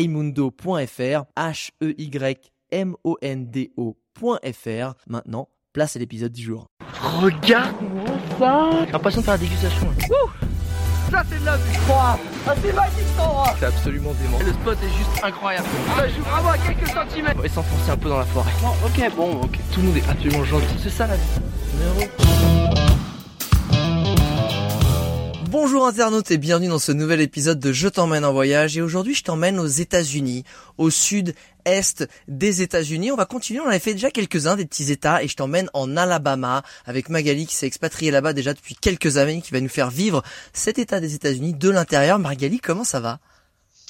heymundo.fr, H-E-Y-M-O-N-D-O.fr. Maintenant, place à l'épisode du jour. Regarde-moi ça J'ai l'impression de faire la dégustation. Ouh ça c'est de la vue Ah c'est magique cet endroit C'est absolument dément. Le spot est juste incroyable. Ça joue vraiment à quelques centimètres. On va s'enfoncer un peu dans la forêt. Oh, ok, bon, ok. Tout le monde est absolument gentil. C'est ça la vie. Bonjour internautes et bienvenue dans ce nouvel épisode de Je t'emmène en voyage et aujourd'hui je t'emmène aux États-Unis, au sud-est des États-Unis. On va continuer, on avait fait déjà quelques-uns des petits États et je t'emmène en Alabama avec Magali qui s'est expatriée là-bas déjà depuis quelques années qui va nous faire vivre cet État des États-Unis de l'intérieur. Magali, comment ça va?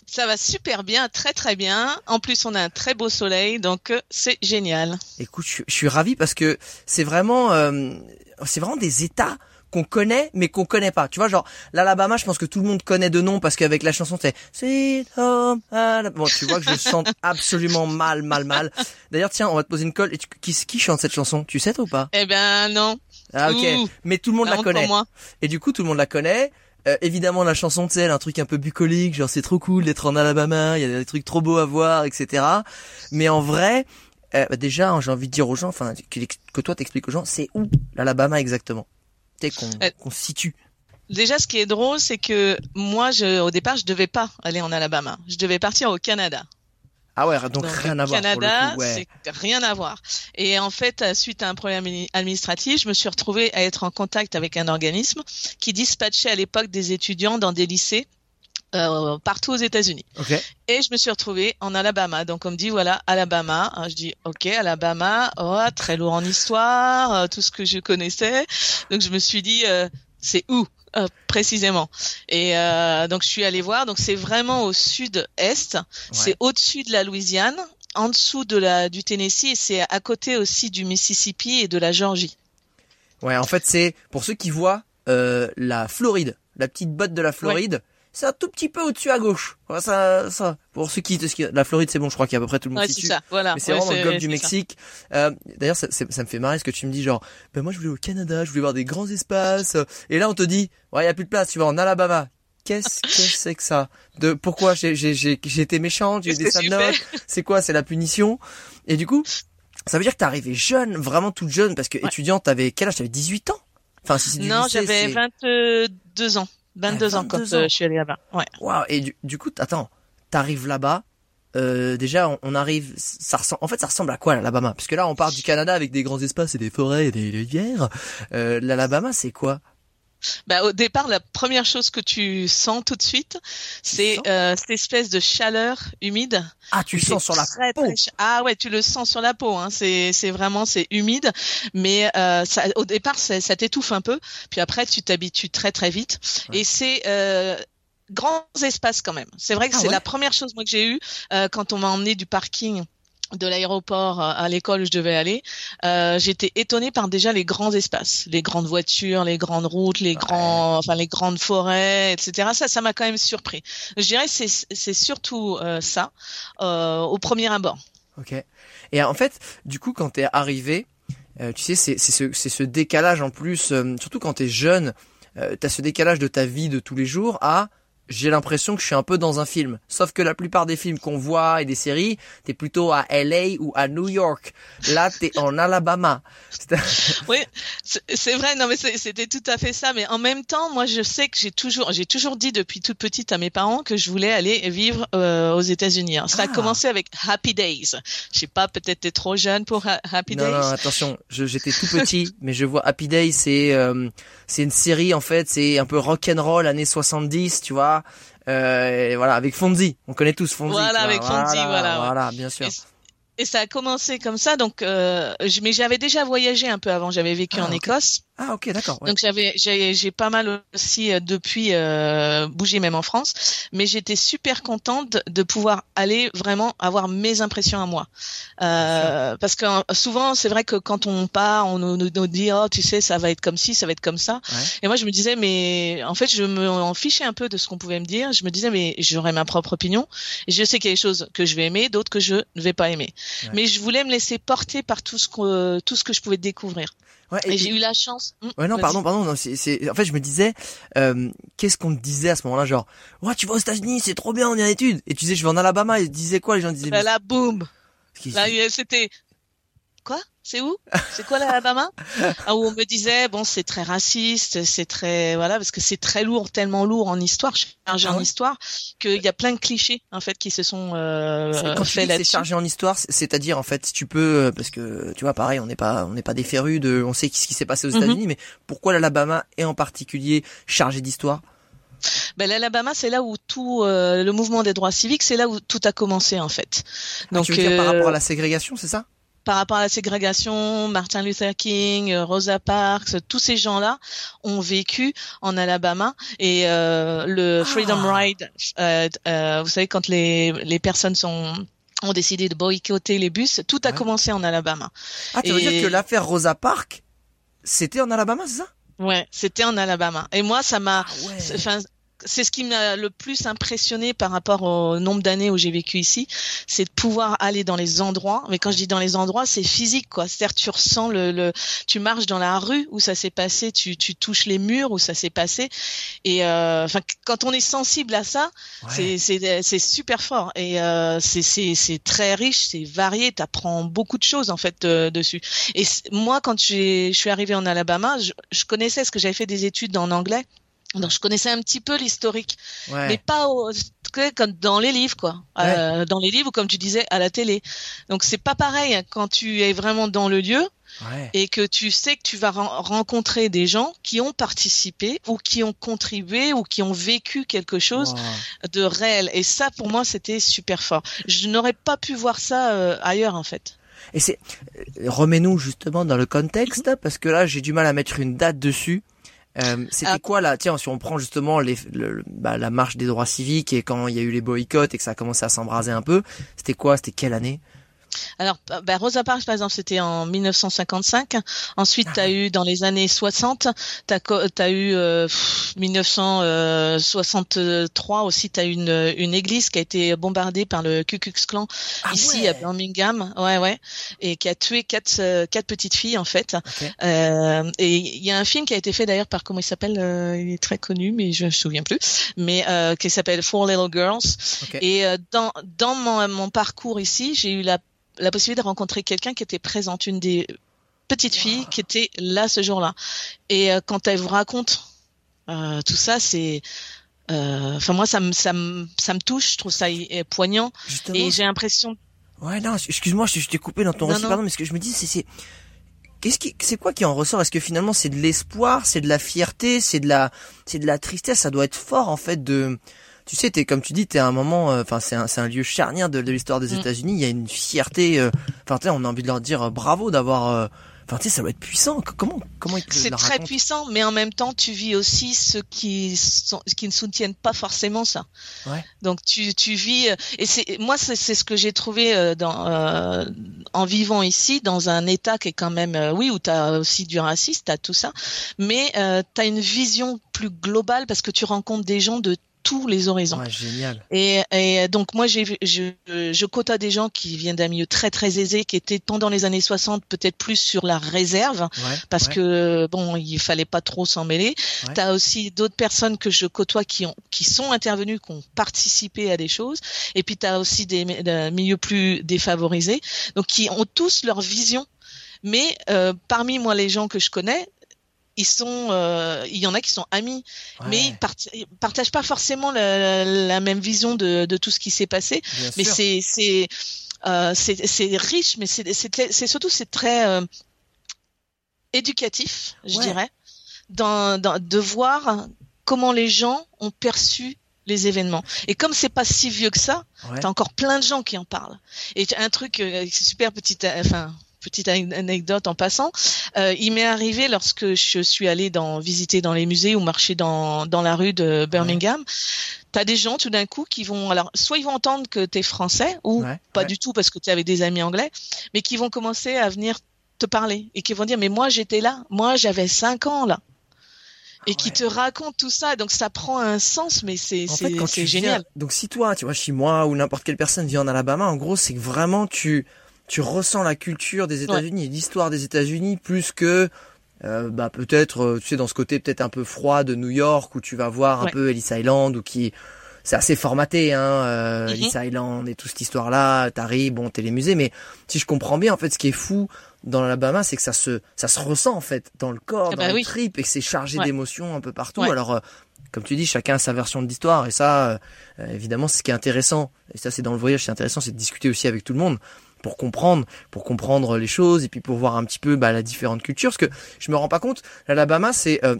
Ça va super bien, très très bien. En plus, on a un très beau soleil, donc euh, c'est génial. Écoute, je, suis ravi parce que c'est vraiment, euh, c'est vraiment des États qu'on connaît mais qu'on connaît pas. Tu vois, genre l'Alabama, je pense que tout le monde connaît de nom parce qu'avec la chanson c'est Sweet Home Alabama. Bon, tu vois que je chante absolument mal, mal, mal. D'ailleurs, tiens, on va te poser une colle. Et qui, qui chante cette chanson? Tu sais toi ou pas? Eh ben non. Ah ok. mais tout le monde la connaît. Moi. Et du coup, tout le monde la connaît. Euh, évidemment, la chanson, tu sais, elle a un truc un peu bucolique, genre c'est trop cool d'être en Alabama, il y a des trucs trop beaux à voir, etc. Mais en vrai, euh, bah, déjà, j'ai envie de dire aux gens, enfin, que, que toi t'expliques aux gens, c'est où l'Alabama exactement? Euh, qu'on situe Déjà, ce qui est drôle, c'est que moi, je, au départ, je devais pas aller en Alabama. Je devais partir au Canada. Ah ouais, donc, rien à voir. Canada, c'est rien à voir. Et en fait, suite à un problème administratif, je me suis retrouvée à être en contact avec un organisme qui dispatchait à l'époque des étudiants dans des lycées euh, partout aux États-Unis. Et je me suis retrouvée en Alabama. Donc on me dit voilà Alabama. Je dis ok Alabama. Oh très lourd en histoire, euh, tout ce que je connaissais. Donc je me suis dit euh, c'est où précisément? Et donc je suis allée voir. Donc c'est vraiment au sud-est. C'est au-dessus de la Louisiane, en dessous de la du Tennessee et c'est à côté aussi du Mississippi et de la Georgie. Ouais, en fait c'est pour ceux qui voient la Floride, la petite botte de la Floride c'est un tout petit peu au-dessus à gauche. Ça, ça, pour ceux qui, la Floride, c'est bon, je crois qu'il y a à peu près tout le monde ouais, qui ça, voilà. Mais c'est vraiment le golfe du Mexique. Euh, D'ailleurs, ça, ça, me fait marrer ce que tu me dis, genre, ben moi je voulais au Canada, je voulais voir des grands espaces, et là on te dit, ouais, il y a plus de place, tu vas en Alabama. Qu'est-ce que c'est que ça? De pourquoi? J'ai j'ai j'ai été méchante, j'ai des sales notes. C'est quoi? C'est la punition? Et du coup, ça veut dire que t'es arrivé jeune, vraiment toute jeune, parce que étudiante, t'avais quel âge? T'avais 18 ans? Enfin, si c'est du Non, j'avais 22 ans. 22, ans quand euh, je suis allée là-bas. Ouais. Waouh. Et du, du coup, attends, t'arrives là-bas. Euh, déjà, on, arrive, ça ressemble, en fait, ça ressemble à quoi l'Alabama? Parce que là, on part du Canada avec des grands espaces et des forêts et des rivières. Euh, L'Alabama, c'est quoi? Bah, au départ, la première chose que tu sens tout de suite, c'est euh, cette espèce de chaleur humide. Ah, tu le sens sur la peau. ah ouais, tu le sens sur la peau. Hein. C'est c'est vraiment c'est humide, mais euh, ça, au départ ça, ça t'étouffe un peu, puis après tu t'habitues très très vite. Et c'est euh, grands espaces quand même. C'est vrai que ah c'est la première chose moi que j'ai eu euh, quand on m'a emmené du parking de l'aéroport à l'école où je devais aller, euh, j'étais étonnée par déjà les grands espaces, les grandes voitures, les grandes routes, les grands, enfin les grandes forêts, etc. Ça, ça m'a quand même surpris. Je dirais c'est c'est surtout euh, ça euh, au premier abord. Ok. Et en fait, du coup, quand t'es arrivé, euh, tu sais, c'est c'est ce c'est ce décalage en plus, euh, surtout quand t'es jeune, t'as ce décalage de ta vie de tous les jours à j'ai l'impression que je suis un peu dans un film. Sauf que la plupart des films qu'on voit et des séries, t'es plutôt à LA ou à New York. Là, t'es en Alabama. oui, c'est vrai. Non, mais c'était tout à fait ça. Mais en même temps, moi, je sais que j'ai toujours, j'ai toujours dit depuis toute petite à mes parents que je voulais aller vivre euh, aux États-Unis. Hein. Ça a ah. commencé avec Happy Days. Je sais pas, peut-être t'es trop jeune pour Happy Days. Non, attention, j'étais tout petit, mais je vois Happy Days, c'est euh, c'est une série en fait, c'est un peu rock and roll années 70, tu vois. Euh, voilà, avec Fonzie. On connaît tous Fonzie. Voilà, avec Fonzie, voilà. Voilà, bien sûr. et ça a commencé comme ça. Donc, euh, mais j'avais déjà voyagé un peu avant. J'avais vécu Ah, en. Écosse. Ah ok, d'accord. ouais. Donc j'avais j'ai j'ai pas mal aussi euh, depuis euh, bougé même en France, mais j'étais super contente de, de pouvoir aller vraiment avoir mes impressions à moi. Euh, parce que euh, souvent c'est vrai que quand on part, on nous, nous- nous dit oh tu sais ça va être comme ci, ça va être comme ça. Ouais. Et moi je me disais mais en fait je me en fichais un peu de ce qu'on pouvait me dire. Je me disais mais j'aurai ma propre opinion. Et je sais qu'il y a des choses que je vais aimer, d'autres que je ne vais pas aimer. Ouais. Mais je voulais me laisser porter par tout ce que tout ce que je pouvais découvrir. Ouais, Et, et- j'ai eu la chance. Hum, Ouais non pardon pardon non, c'est c'est en fait je me disais euh, qu'est-ce qu'on te disait à ce moment-là genre ouais tu vas aux États-Unis c'est trop bien on est en études et tu disais je vais en Alabama et tu disais quoi les gens disaient Bah là, boum. Là, c'était quoi? C'est où? C'est quoi l'Alabama ah, Où on me disait bon, c'est très raciste, c'est très voilà parce que c'est très lourd, tellement lourd en histoire, chargé Ah en histoire, qu'il y a plein de clichés en fait qui se sont euh, quand faits c'est là-dessus. chargé en histoire, c'est- c'est-à-dire en fait, si tu peux, euh, parce que tu vois, pareil, on n'est pas, on n'est pas des férus de, on sait ce qui s'est passé aux Mhm. États-Unis, mais pourquoi l'Alabama est en particulier chargé d'histoire? Ben, L'Alabama, c'est là où tout euh, le mouvement des droits civiques, c'est là où tout a commencé en fait. Ah, Tu veux dire par euh, rapport à la ségrégation, c'est ça? Par rapport à la ségrégation, Martin Luther King, euh, Rosa Parks, tous ces gens-là ont vécu en Alabama et euh, le Ah. Freedom Ride, euh, euh, vous savez quand les les personnes sont ont décidé de boycotter les bus, tout a Ouais. commencé en Alabama. Ah, tu veux Et- dire que l'affaire Rosa Parks, c'était en Alabama, c'est ça? Ouais, c'était en Alabama. Et moi, ça m'a, Ah ouais. c'est- enfin, c'est ce qui m'a le plus impressionné par rapport au nombre d'années où j'ai vécu ici, c'est de pouvoir aller dans les endroits. Mais quand je dis dans les endroits, c'est physique, quoi. C'est-à-dire, tu ressens le, le, tu marches dans la rue où ça s'est passé, tu, tu touches les murs où ça s'est passé. Et euh, enfin, quand on est sensible à ça, Ouais. c'est super fort et euh, c'est très riche, c'est varié. T'apprends beaucoup de choses en fait euh, dessus. Et moi, quand je suis arrivée en Alabama, je, je connaissais ce que j'avais fait des études en anglais. Donc je connaissais un petit peu l'historique, Ouais. mais pas au, comme dans les livres quoi, Euh, dans les livres ou comme tu disais à la télé. Donc c'est pas pareil hein, quand tu es vraiment dans le lieu Ouais. et que tu sais que tu vas ren- rencontrer des gens qui ont participé ou qui ont contribué ou qui ont vécu quelque chose Wow. de réel. Et ça, pour moi, c'était super fort. Je n'aurais pas pu voir ça euh, ailleurs, en fait. Et c'est, euh, remets-nous justement dans le contexte, parce que là, j'ai du mal à mettre une date dessus. Euh, c'était Ah. quoi là Tiens, si on prend justement les, le- le- bah, la marche des droits civiques et quand il y a eu les boycotts et que ça a commencé à s'embraser un peu, c'était quoi C'était quelle année? Alors, bah, Rosa Parks, par exemple, c'était en 1955. Ensuite, Ah tu as eu dans les années 60, tu as, eu euh, pff, 1963 aussi, tu as eu une, une église qui a été bombardée par le Ku Klux Klan Ah ici ouais. à Birmingham, ouais, ouais, et qui a tué quatre, euh, quatre petites filles en fait. Euh, et il y a un film qui a été fait d'ailleurs par comment il s'appelle, euh, il est très connu, mais je me souviens plus, mais euh, qui s'appelle Four Little Girls. Et euh, dans dans mon, mon parcours ici, j'ai eu la la possibilité de rencontrer quelqu'un qui était présente, une des petites filles qui était là ce jour-là. Et euh, quand elle vous raconte euh, tout ça, c'est euh, Enfin, moi, ça me, ça me, ça me touche. Je trouve ça poignant. Justement. Et j'ai l'impression. Ouais, non, excuse-moi, je, je t'ai coupé dans ton Non, récit, non. pardon, mais ce que je me dis, c'est, c'est, qu'est-ce qui, c'est quoi qui en ressort? Est-ce que finalement c'est de l'espoir, c'est de la fierté, c'est de la, c'est de la tristesse? Ça doit être fort en fait de, tu sais, t'es comme tu dis, t'es à un moment, euh, enfin c'est un, un lieu charnière de, de l'histoire des Mm. États-Unis. Il y a une fierté, euh, enfin sais, on a envie de leur dire euh, bravo d'avoir, euh, enfin tu sais, ça doit être puissant. Comment, comment C'est très puissant, mais en même temps, tu vis aussi ceux qui sont, qui ne soutiennent pas forcément ça. Ouais. Donc tu, tu vis euh, et c'est moi c'est ce que j'ai trouvé euh, dans euh, en vivant ici dans un état qui est quand même euh, oui où tu as aussi du racisme, tu as tout ça, mais euh, tu as une vision plus globale parce que tu rencontres des gens de tous les horizons. Ouais, génial. Et, et donc moi j'ai je, je côtoie des gens qui viennent d'un milieu très très aisé qui étaient pendant les années 60 peut-être plus sur la réserve Ouais. parce ouais. que bon il fallait pas trop s'en mêler. Tu as aussi d'autres personnes que je côtoie qui ont qui sont intervenues, qui ont participé à des choses et puis tu as aussi des, des milieux plus défavorisés donc qui ont tous leur vision. Mais euh, parmi moi les gens que je connais ils sont, euh, il y en a qui sont amis, mais Ouais, ils, part- ils partagent pas forcément la, la même vision de, de tout ce qui s'est passé. bien Mais c'est c'est euh, c'est c'est riche, mais c'est c'est c'est surtout c'est très euh, éducatif, je Ouais. dirais, dans, dans de voir comment les gens ont perçu les événements. Et comme c'est pas si vieux que ça, t'as encore plein de gens qui en parlent. Et un truc, euh, super petite, euh, enfin petite anecdote en passant, euh, il m'est arrivé lorsque je suis allée dans visiter dans les musées ou marcher dans dans la rue de Birmingham. T'as des gens tout d'un coup qui vont alors soit ils vont entendre que t'es français ou pas du tout parce que tu avais des amis anglais, mais qui vont commencer à venir te parler et qui vont dire mais moi j'étais là, moi j'avais cinq ans là et qui te raconte tout ça. Donc ça prend un sens, mais c'est c'est génial. donc si toi, tu vois, chez moi ou n'importe quelle personne vit en Alabama, en gros, c'est que vraiment tu tu ressens la culture des États-Unis, l'histoire des États-Unis plus que euh, bah peut-être euh, tu sais dans ce côté peut-être un peu froid de New York où tu vas voir un peu Ellis Island ou qui c'est assez formaté hein euh, mhm. Ellis Island et toute cette histoire là t'arrives bon t'es les musées mais si je comprends bien en fait ce qui est fou dans l'Alabama, c'est que ça se ça se ressent en fait dans le corps, ah dans bah le trip et que c'est chargé d'émotions un peu partout. Alors euh, comme tu dis, chacun a sa version de l'histoire et ça euh, évidemment c'est ce qui est intéressant. Et ça c'est dans le voyage, c'est intéressant, c'est de discuter aussi avec tout le monde pour comprendre, pour comprendre les choses et puis pour voir un petit peu bah, la différente culture. Parce que je me rends pas compte, l'Alabama c'est euh,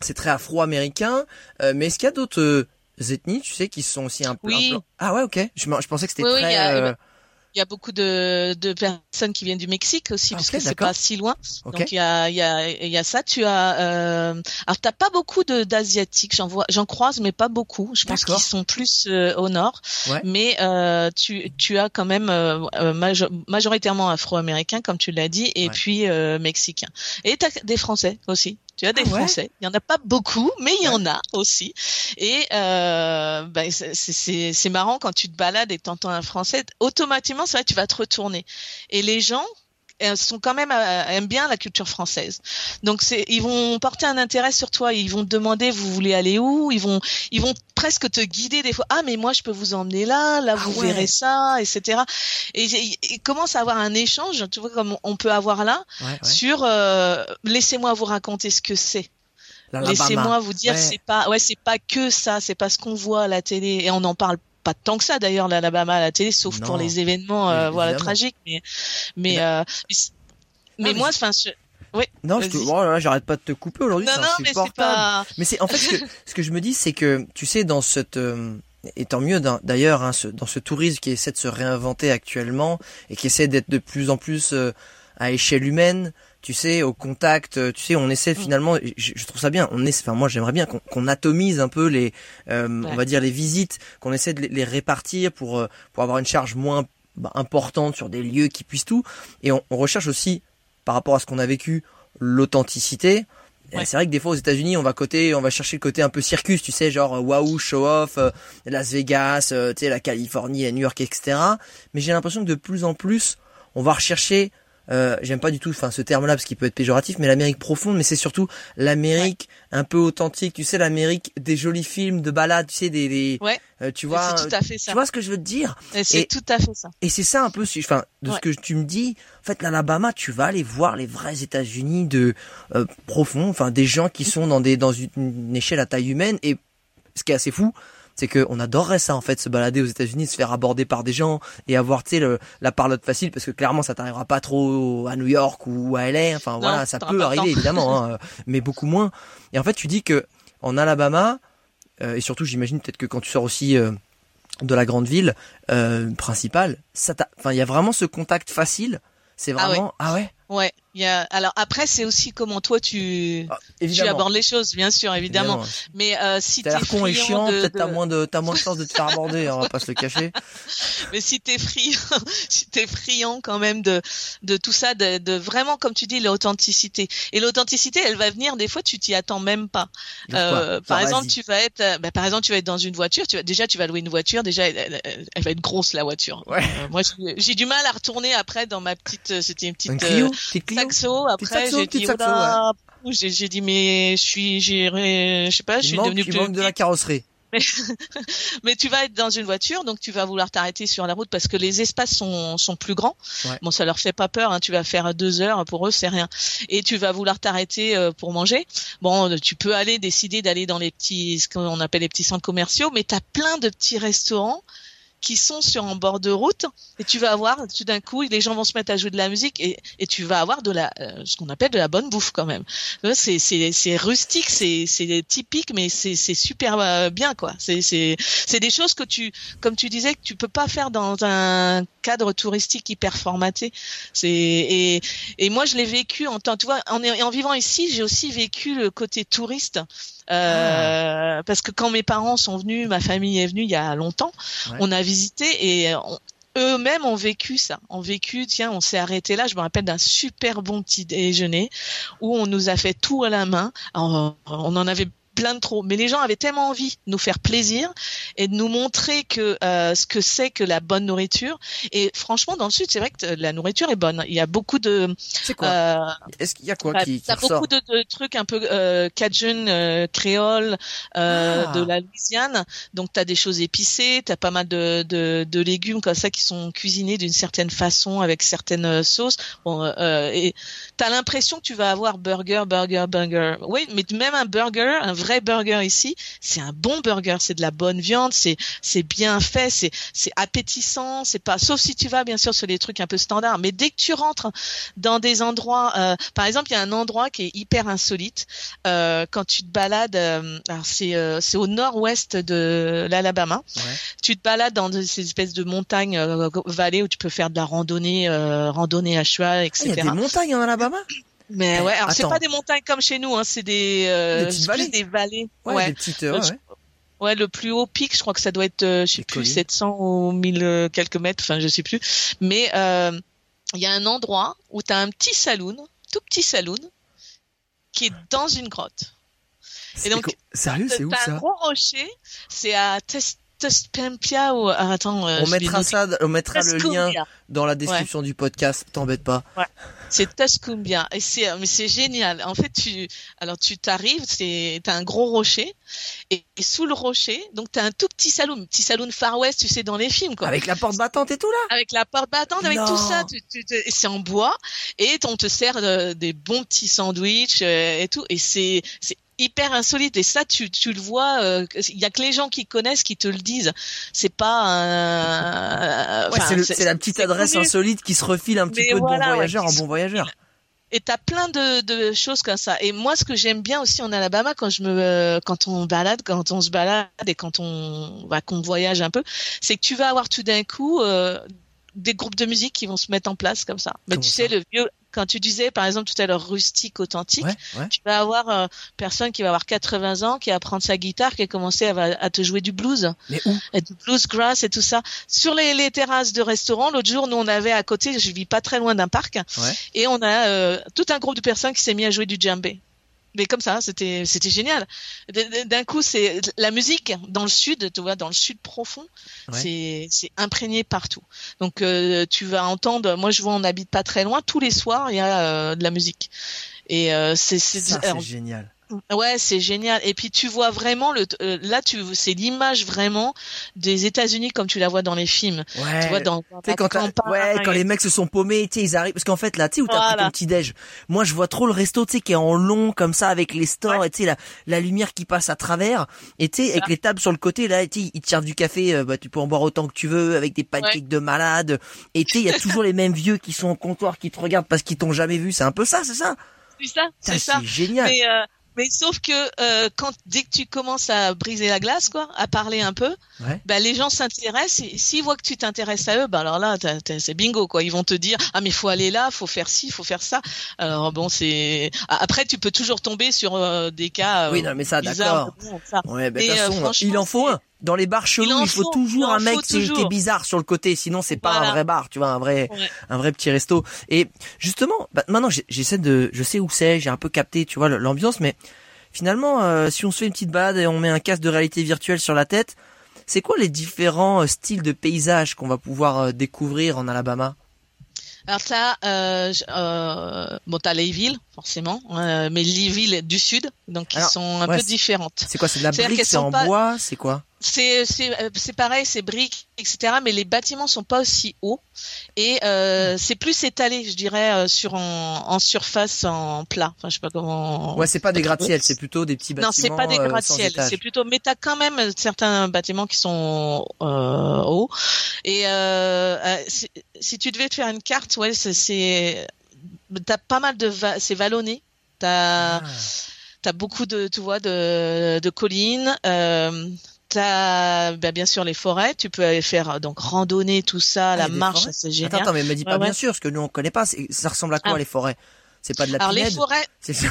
c'est très afro-américain, mais est-ce qu'il y a d'autres ethnies, tu sais, qui sont aussi un peu, oui. ah ouais ok, je, je pensais que c'était très il y a beaucoup de, de personnes qui viennent du Mexique aussi, parce que c'est pas si loin. Donc il y a, y a, y a ça. Tu as, euh, alors t'as pas beaucoup d'asiatiques. J'en vois, j'en croise, mais pas beaucoup. Je pense qu'ils sont plus euh, au nord. Mais euh, tu, tu as quand même euh, euh majoritairement afro-américains, comme tu l'as dit, et puis euh, mexicains. Et t'as des Français aussi. Tu as des ah Français. Il y en a pas beaucoup, mais il y en a aussi. Et euh, ben, c'est marrant quand tu te balades et t'entends un Français, automatiquement, vrai, tu vas te retourner. Et les gens sont quand même euh, aiment bien la culture française. Donc c'est ils vont porter un intérêt sur toi, ils vont te demander vous voulez aller où, ils vont ils vont presque te guider des fois. Ah mais moi je peux vous emmener là, là vous ah verrez ça, etc. Et ils commencent à avoir un échange, tu vois comme on peut avoir là sur euh, laissez-moi vous raconter ce que c'est. Laissez-moi vous dire c'est pas ouais c'est pas que ça, c'est pas ce qu'on voit à la télé et on en parle pas tant que ça d'ailleurs l'Alabama à la télé, sauf pour les événements euh, voilà tragiques. Mais mais euh, mais, moi, enfin, oui. Non, je te... j'arrête pas de te couper aujourd'hui. Non, non, mais c'est pas. Mais c'est en fait ce que, ce que je me dis, c'est que tu sais dans cette euh, et tant mieux d'ailleurs hein, ce, dans ce tourisme qui essaie de se réinventer actuellement et qui essaie d'être de plus en plus euh, à échelle humaine tu sais, au contact, euh, tu sais, on essaie mm. finalement, je, trouve ça bien, on est, enfin moi j'aimerais bien qu'on atomise un peu les, euh, on va dire les visites, qu'on essaie de les, répartir pour euh, pour avoir une charge moins bah, importante sur des lieux qui puissent tout, et on, recherche aussi par rapport à ce qu'on a vécu l'authenticité. C'est vrai que des fois aux États-Unis, on va côté, on va chercher le côté un peu circus, tu sais, genre waouh, show off, Las Vegas, tu sais, la Californie, New York, etc. Mais j'ai l'impression que de plus en plus, on va rechercher euh, j'aime pas du tout enfin ce terme là parce qu'il peut être péjoratif mais l'Amérique profonde mais c'est surtout l'Amérique un peu authentique. Tu sais l'Amérique des jolis films de balades tu sais des, des ouais. Euh, tu vois tout à fait ça. tu vois ce que je veux te dire? C'est tout à fait ça. et c'est ça un peu enfin de ce que tu me dis en fait l'Alabama tu vas aller voir les vrais États-Unis de euh, profond enfin des gens qui sont dans des dans une échelle à taille humaine et ce qui est assez fou c'est qu'on adorerait ça en fait, se balader aux États-Unis, se faire aborder par des gens et avoir tu sais la parlotte facile parce que clairement ça t'arrivera pas trop à New York ou à LA. Enfin voilà, ça peut arriver évidemment, hein, mais beaucoup moins. Et en fait, tu dis que en Alabama euh, et surtout j'imagine peut-être que quand tu sors aussi euh, de la grande ville euh, principale, ça enfin il y a vraiment ce contact facile. C'est ah vraiment ah ouais. Ouais. Il y a, alors après, c'est aussi comment toi tu, ah, tu abordes les choses, bien sûr, évidemment. Mais euh, si t'es con et chiant, peut-être t'as moins de t'as moins de chance de te faire aborder, on va pas se le cacher. Mais si t'es friand, si t'es friand quand même de de tout ça, de, de vraiment comme tu dis l'authenticité. Et l'authenticité, elle va venir des fois tu t'y attends même pas. Euh, par exemple, tu vas être, bah, par exemple, tu vas être dans une voiture. Tu vas déjà tu vas louer une voiture. Déjà, elle, va être grosse la voiture. Ouais. Euh, moi, j'ai du mal à retourner après dans ma petite. Euh, c'était une petite. Un saxo. Après, j'ai dit, j'ai dit, mais je suis, j'ai, je sais pas, je suis devenu plus. de la carrosserie. Mais, mais, tu vas être dans une voiture, donc tu vas vouloir t'arrêter sur la route parce que les espaces sont, sont plus grands. Bon, ça leur fait pas peur. Hein, tu vas faire deux heures pour eux, c'est rien. Et tu vas vouloir t'arrêter euh, pour manger. Bon, tu peux aller décider d'aller dans les petits, ce qu'on appelle les petits centres commerciaux, mais tu as plein de petits restaurants qui sont sur un bord de route et tu vas avoir tout d'un coup les gens vont se mettre à jouer de la musique et, et tu vas avoir de la euh, ce qu'on appelle de la bonne bouffe quand même. C'est c'est c'est rustique, c'est c'est typique mais c'est c'est super euh, bien quoi. C'est c'est c'est des choses que tu comme tu disais que tu peux pas faire dans un cadre touristique hyper formaté. C'est et et moi je l'ai vécu en tant tu vois en en vivant ici, j'ai aussi vécu le côté touriste euh, ah. parce que quand mes parents sont venus, ma famille est venue il y a longtemps, on a visité et eux-mêmes ont vécu ça, ont vécu, tiens, on s'est arrêté là, je me rappelle d'un super bon petit déjeuner où on nous a fait tout à la main, on en avait plein de trop. Mais les gens avaient tellement envie de nous faire plaisir et de nous montrer que euh, ce que c'est que la bonne nourriture. Et franchement, dans le sud, c'est vrai que la nourriture est bonne. Il y a beaucoup de. C'est quoi euh, Est-ce qu'il y a quoi qui, qui beaucoup de, de, trucs un peu euh, cajun, euh, créole, euh, ah. de la Louisiane. Donc, tu as des choses épicées, tu as pas mal de, de, de, légumes comme ça qui sont cuisinés d'une certaine façon avec certaines euh, sauces. Bon, et tu as l'impression que tu vas avoir burger, burger, burger. Oui, mais même un burger, un vrai burger ici, c'est un bon burger, c'est de la bonne viande, c'est c'est bien fait, c'est c'est appétissant, c'est pas sauf si tu vas bien sûr sur les trucs un peu standards, mais dès que tu rentres dans des endroits euh, par exemple, il y a un endroit qui est hyper insolite euh, quand tu te balades euh, alors c'est c'est au nord-ouest de l'Alabama. Tu te balades dans ces espèces de montagnes vallées où tu peux faire de la randonnée randonnée à cheval, etc. Ah, il y a des montagnes en Alabama? Mais ouais, alors c'est pas des montagnes comme chez nous, hein, c'est des, euh, des, vallées. des vallées. Ouais, des petites. Euh, ouais. ouais. le plus haut pic, je crois que ça doit être, euh, je sais plus, 700 ou 1000 euh, quelques mètres, enfin je sais plus. Mais euh, il y a un endroit où tu as un petit saloon, tout petit saloon, qui est dans une grotte. Et donc, sérieux, c'est où ça? un gros rocher, c'est à Test Ah, attends on mettra ça on mettra le lien dans la description du podcast t'embête pas. Ouais. c'est Tuscumbia. Et c'est mais c'est génial. En fait tu alors tu t'arrives c'est t'as un gros rocher et, sous le rocher donc t'as un tout petit saloon petit saloon Far West tu sais dans les films quoi. Avec la porte battante et tout là? Avec la porte battante avec tout ça tu, tu, c'est en bois et on te sert euh, des bons petits sandwichs euh, et tout et c'est c'est hyper insolite et ça tu, tu le vois il euh, y a que les gens qui connaissent qui te le disent c'est pas un c'est la petite adresse insolite qui se refile un petit peu de bon voyageur en bon voyageur et t'as plein de, de, choses comme ça. Et moi, ce que j'aime bien aussi en Alabama, quand je me, quand on balade, quand on se balade et quand on va, qu'on voyage un peu, c'est que tu vas avoir tout d'un coup euh, des groupes de musique qui vont se mettre en place comme ça. Mais tu sais, le vieux, quand tu disais par exemple tout à l'heure rustique authentique, tu vas avoir euh, personne qui va avoir 80 ans qui va prendre sa guitare qui a commencé à, à te jouer du blues, Mais où? Et du blues grass et tout ça. Sur les, les terrasses de restaurants. L'autre jour, nous on avait à côté, je vis pas très loin d'un parc, et on a euh, tout un groupe de personnes qui s'est mis à jouer du djembé mais comme ça, c'était c'était génial. D'un coup, c'est la musique dans le sud, tu vois, dans le sud profond, c'est c'est imprégné partout. Donc euh, tu vas entendre. Moi, je vois, on habite pas très loin. Tous les soirs, il y a euh, de la musique. Et euh, c'est c'est génial. Ouais, c'est génial. Et puis tu vois vraiment le euh, là tu c'est l'image vraiment des États-Unis comme tu la vois dans les films. Ouais. Tu vois dans, quand ouais, quand les mecs se sont paumés, tu sais ils arrivent parce qu'en fait là, tu sais où t'as pris ton petit déj. Moi je vois trop le resto tu sais qui est en long comme ça avec les stores et tu sais la, la lumière qui passe à travers et tu sais avec les tables sur le côté là, tu ils te servent du café, euh, bah tu peux en boire autant que tu veux avec des pancakes de malade et tu sais il y a toujours les mêmes vieux qui sont au comptoir qui te regardent parce qu'ils t'ont jamais vu, c'est un peu ça, c'est ça? C'est ça, c'est ça. C'est génial. Mais, euh, mais sauf que euh, quand dès que tu commences à briser la glace, quoi, à parler un peu, bah, les gens s'intéressent. S'ils voient que tu t'intéresses à eux, bah alors là, c'est bingo, quoi. Ils vont te dire ah mais faut aller là, faut faire ci, faut faire ça. Alors bon, c'est après tu peux toujours tomber sur euh, des cas. oui, non, mais ça, d'accord. Ouais, bah, façon, il en faut un dans les bars chelous, il, faut, toujours un mec qui, est bizarre sur le côté, sinon c'est pas un vrai bar, tu vois, un vrai, un vrai petit resto. Et justement, bah, maintenant j'essaie de, je sais où c'est, j'ai un peu capté, tu vois, l'ambiance, mais finalement, euh, si on se fait une petite balade et on met un casque de réalité virtuelle sur la tête, c'est quoi les différents euh, styles de paysages qu'on va pouvoir euh, découvrir en Alabama? Alors t'as euh, euh, bon t'as les villes forcément, mais les villes du sud donc qui sont un peu différentes. C'est quoi C'est de la brique, c'est en bois, c'est quoi? C'est c'est c'est pareil, c'est briques, etc. Mais les bâtiments sont pas aussi hauts et euh, c'est plus étalé, je dirais, sur en, en, surface en plat. Enfin, je sais pas comment. Ouais, c'est pas des gratte-ciel, c'est plutôt des petits bâtiments. Non, c'est pas des gratte-ciel, c'est plutôt. Mais t'as quand même certains bâtiments qui sont hauts et si, si, tu devais te faire une carte, ouais, c'est t'as pas mal de va c'est vallonné. T'as ah. as beaucoup de tu vois de, de collines. T'as ben, bien sûr les forêts, tu peux aller faire donc randonner tout ça, ah, la marche, c'est génial. Attends, attends, mais me dis pas bien sûr, parce que nous on connaît pas. Ça ressemble à quoi ah. les forêts? C'est pas de la Alors les forêts.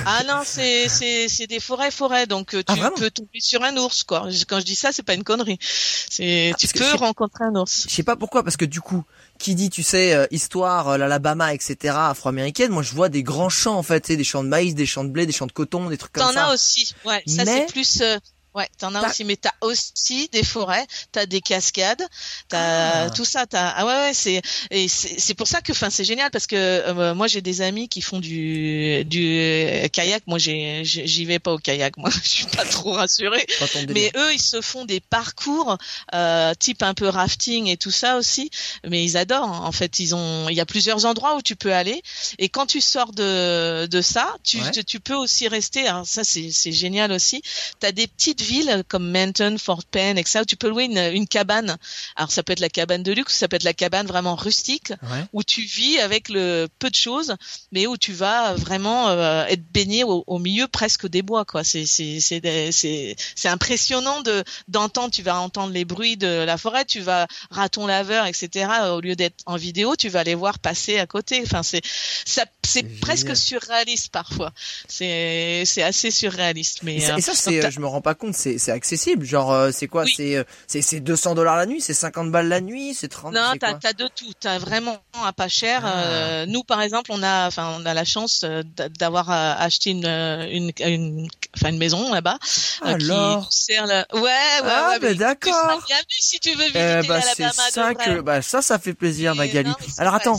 Ah non, c'est c'est c'est des forêts forêts donc euh, tu peux tomber sur un ours quoi. Quand je dis ça, c'est pas une connerie. C'est tu peux rencontrer un ours. Je sais pas pourquoi parce que du coup, qui dit tu sais euh, histoire euh, l'Alabama etc afro-américaine, moi je vois des grands champs en fait, des champs de maïs, des champs de blé, des champs de coton, des trucs comme ça. T'en as aussi. Ouais, ça c'est plus Ouais, t'en as aussi, mais t'as aussi des forêts, t'as des cascades, t'as ah. tout ça. T'as ah ouais ouais c'est et c'est pour ça que enfin c'est génial parce que euh, moi j'ai des amis qui font du du kayak. Moi j'ai j'y vais pas au kayak, moi je suis pas trop rassurée. mais eux ils se font des parcours euh, type un peu rafting et tout ça aussi. Mais ils adorent. Hein. En fait ils ont il y a plusieurs endroits où tu peux aller et quand tu sors de de ça, tu tu peux aussi rester. Alors ça c'est c'est génial aussi. T'as des petites villes comme Menton, Fort Penn, etc. où tu peux louer une, une, cabane. Alors ça peut être la cabane de luxe, ça peut être la cabane vraiment rustique où tu vis avec le peu de choses, mais où tu vas vraiment euh, être baigné au, au, milieu presque des bois. quoi. C'est impressionnant de d'entendre. Tu vas entendre les bruits de la forêt, tu vas raton laveur, etc. Au lieu d'être en vidéo, tu vas les voir passer à côté. Enfin c'est ça c'est presque surréaliste parfois. C'est c'est assez surréaliste. Mais et ça, et ça c'est je me rends pas compte c'est accessible. Genre, euh, c'est quoi C'est c'est 200 dollars la nuit, c'est 50 balles la nuit, c'est 30. Non, t'as as de tout. T'as vraiment à pas cher. Ah. Euh, nous, par exemple, on a, enfin, on a la chance euh, d'avoir acheté une, une, une, enfin, une maison là-bas. Alors. Qui sert la... Ouais, ouais, ah, ouais. d'accord. Bienvenue si tu veux visiter eh bah, ça que, bah, ça, ça fait plaisir, Magali. Alors attends.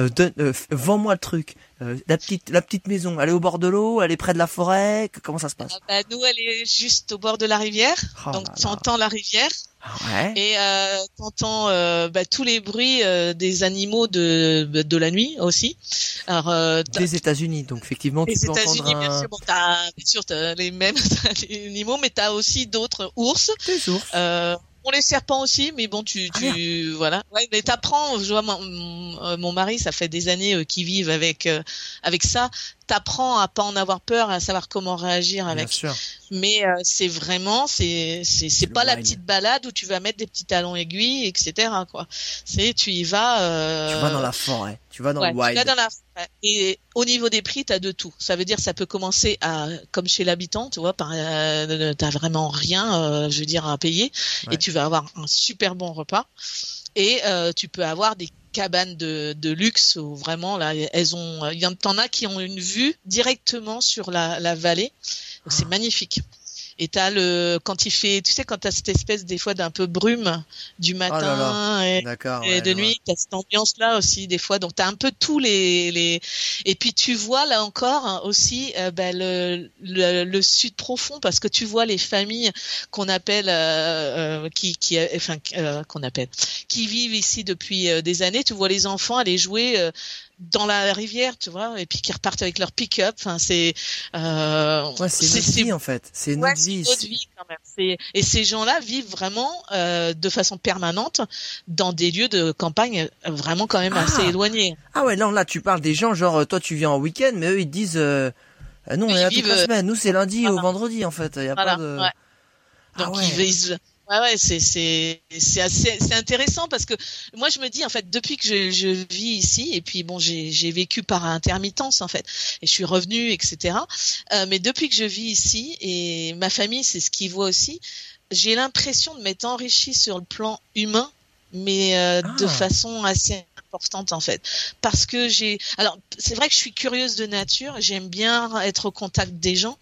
Euh, euh, vends-moi le truc. Euh, la petite, la petite maison, elle est au bord de l'eau, elle est près de la forêt. Comment ça se passe? Ah bah, Nous, elle est juste au bord de la rivière, oh donc tu entends la rivière. Ah ouais? Et euh, t'entends euh, bah, tous les bruits des animaux de de la nuit aussi. Alors des États-Unis, donc effectivement tu peux entendre un... bien sûr, bon, bien sûr as les mêmes animaux, mais t'as aussi d'autres ours. Des ours les serpents aussi, mais bon, tu, ah, tu voilà. Ouais, mais t'apprends. Je vois mon, euh, mon, mari, ça fait des années euh, qu'ils vivent avec euh, avec ça t'apprends à pas en avoir peur, à savoir comment réagir avec. Bien sûr. Mais euh, c'est vraiment, c'est c'est c'est pas la petite balade où tu vas mettre des petits talons aiguilles, etc. Quoi. C'est tu y vas. Euh... Tu vas dans la forêt. Tu vas dans le wild. Tu vas dans la forêt. Et au niveau des prix, t'as de tout. Ça veut dire ça peut commencer à comme chez l'habitant, tu vois, par euh, t'as vraiment rien, euh, je veux dire, à payer, et tu vas avoir un super bon repas. Et euh, tu peux avoir des cabanes de, de luxe où vraiment là elles ont il y en a qui ont une vue directement sur la, la vallée c'est ah. magnifique et t'as le quand il fait, tu sais, quand t'as cette espèce des fois d'un peu brume du oh matin et, de nuit, t'as cette ambiance là aussi des fois. Donc t'as un peu tous les les et puis tu vois là encore hein, aussi euh, ben, le, le, sud profond parce que tu vois les familles qu'on appelle euh, euh qui qui enfin euh, qu'on appelle qui vivent ici depuis des années. Tu vois les enfants aller jouer dans la rivière, tu vois, et puis qui repartent avec leur pick-up. Enfin, c'est euh, ouais, c'est notre vie en fait. C'est notre vie. Notre vie quand même. Et ces gens-là vivent vraiment euh, de façon permanente dans des lieux de campagne vraiment quand même assez ah. éloignés. Ah ouais, non, là tu parles des gens genre toi tu viens en week-end, mais eux ils disent euh, non on est là toute la semaine. Nous c'est lundi au vendredi en fait. Il y a pas de. Ouais. Donc ah ouais. ils, ils, Ouais, ouais, c'est c'est c'est assez c'est intéressant parce que moi je me dis en fait depuis que je, je vis ici et puis bon j'ai j'ai vécu par intermittence en fait et je suis revenue etc. Euh, mais depuis que je vis ici et ma famille c'est ce qu'ils voit aussi, j'ai l'impression de m'être enrichie sur le plan humain mais euh, de ah. façon assez importante en fait parce que j'ai alors c'est vrai que je suis curieuse de nature j'aime bien être au contact des gens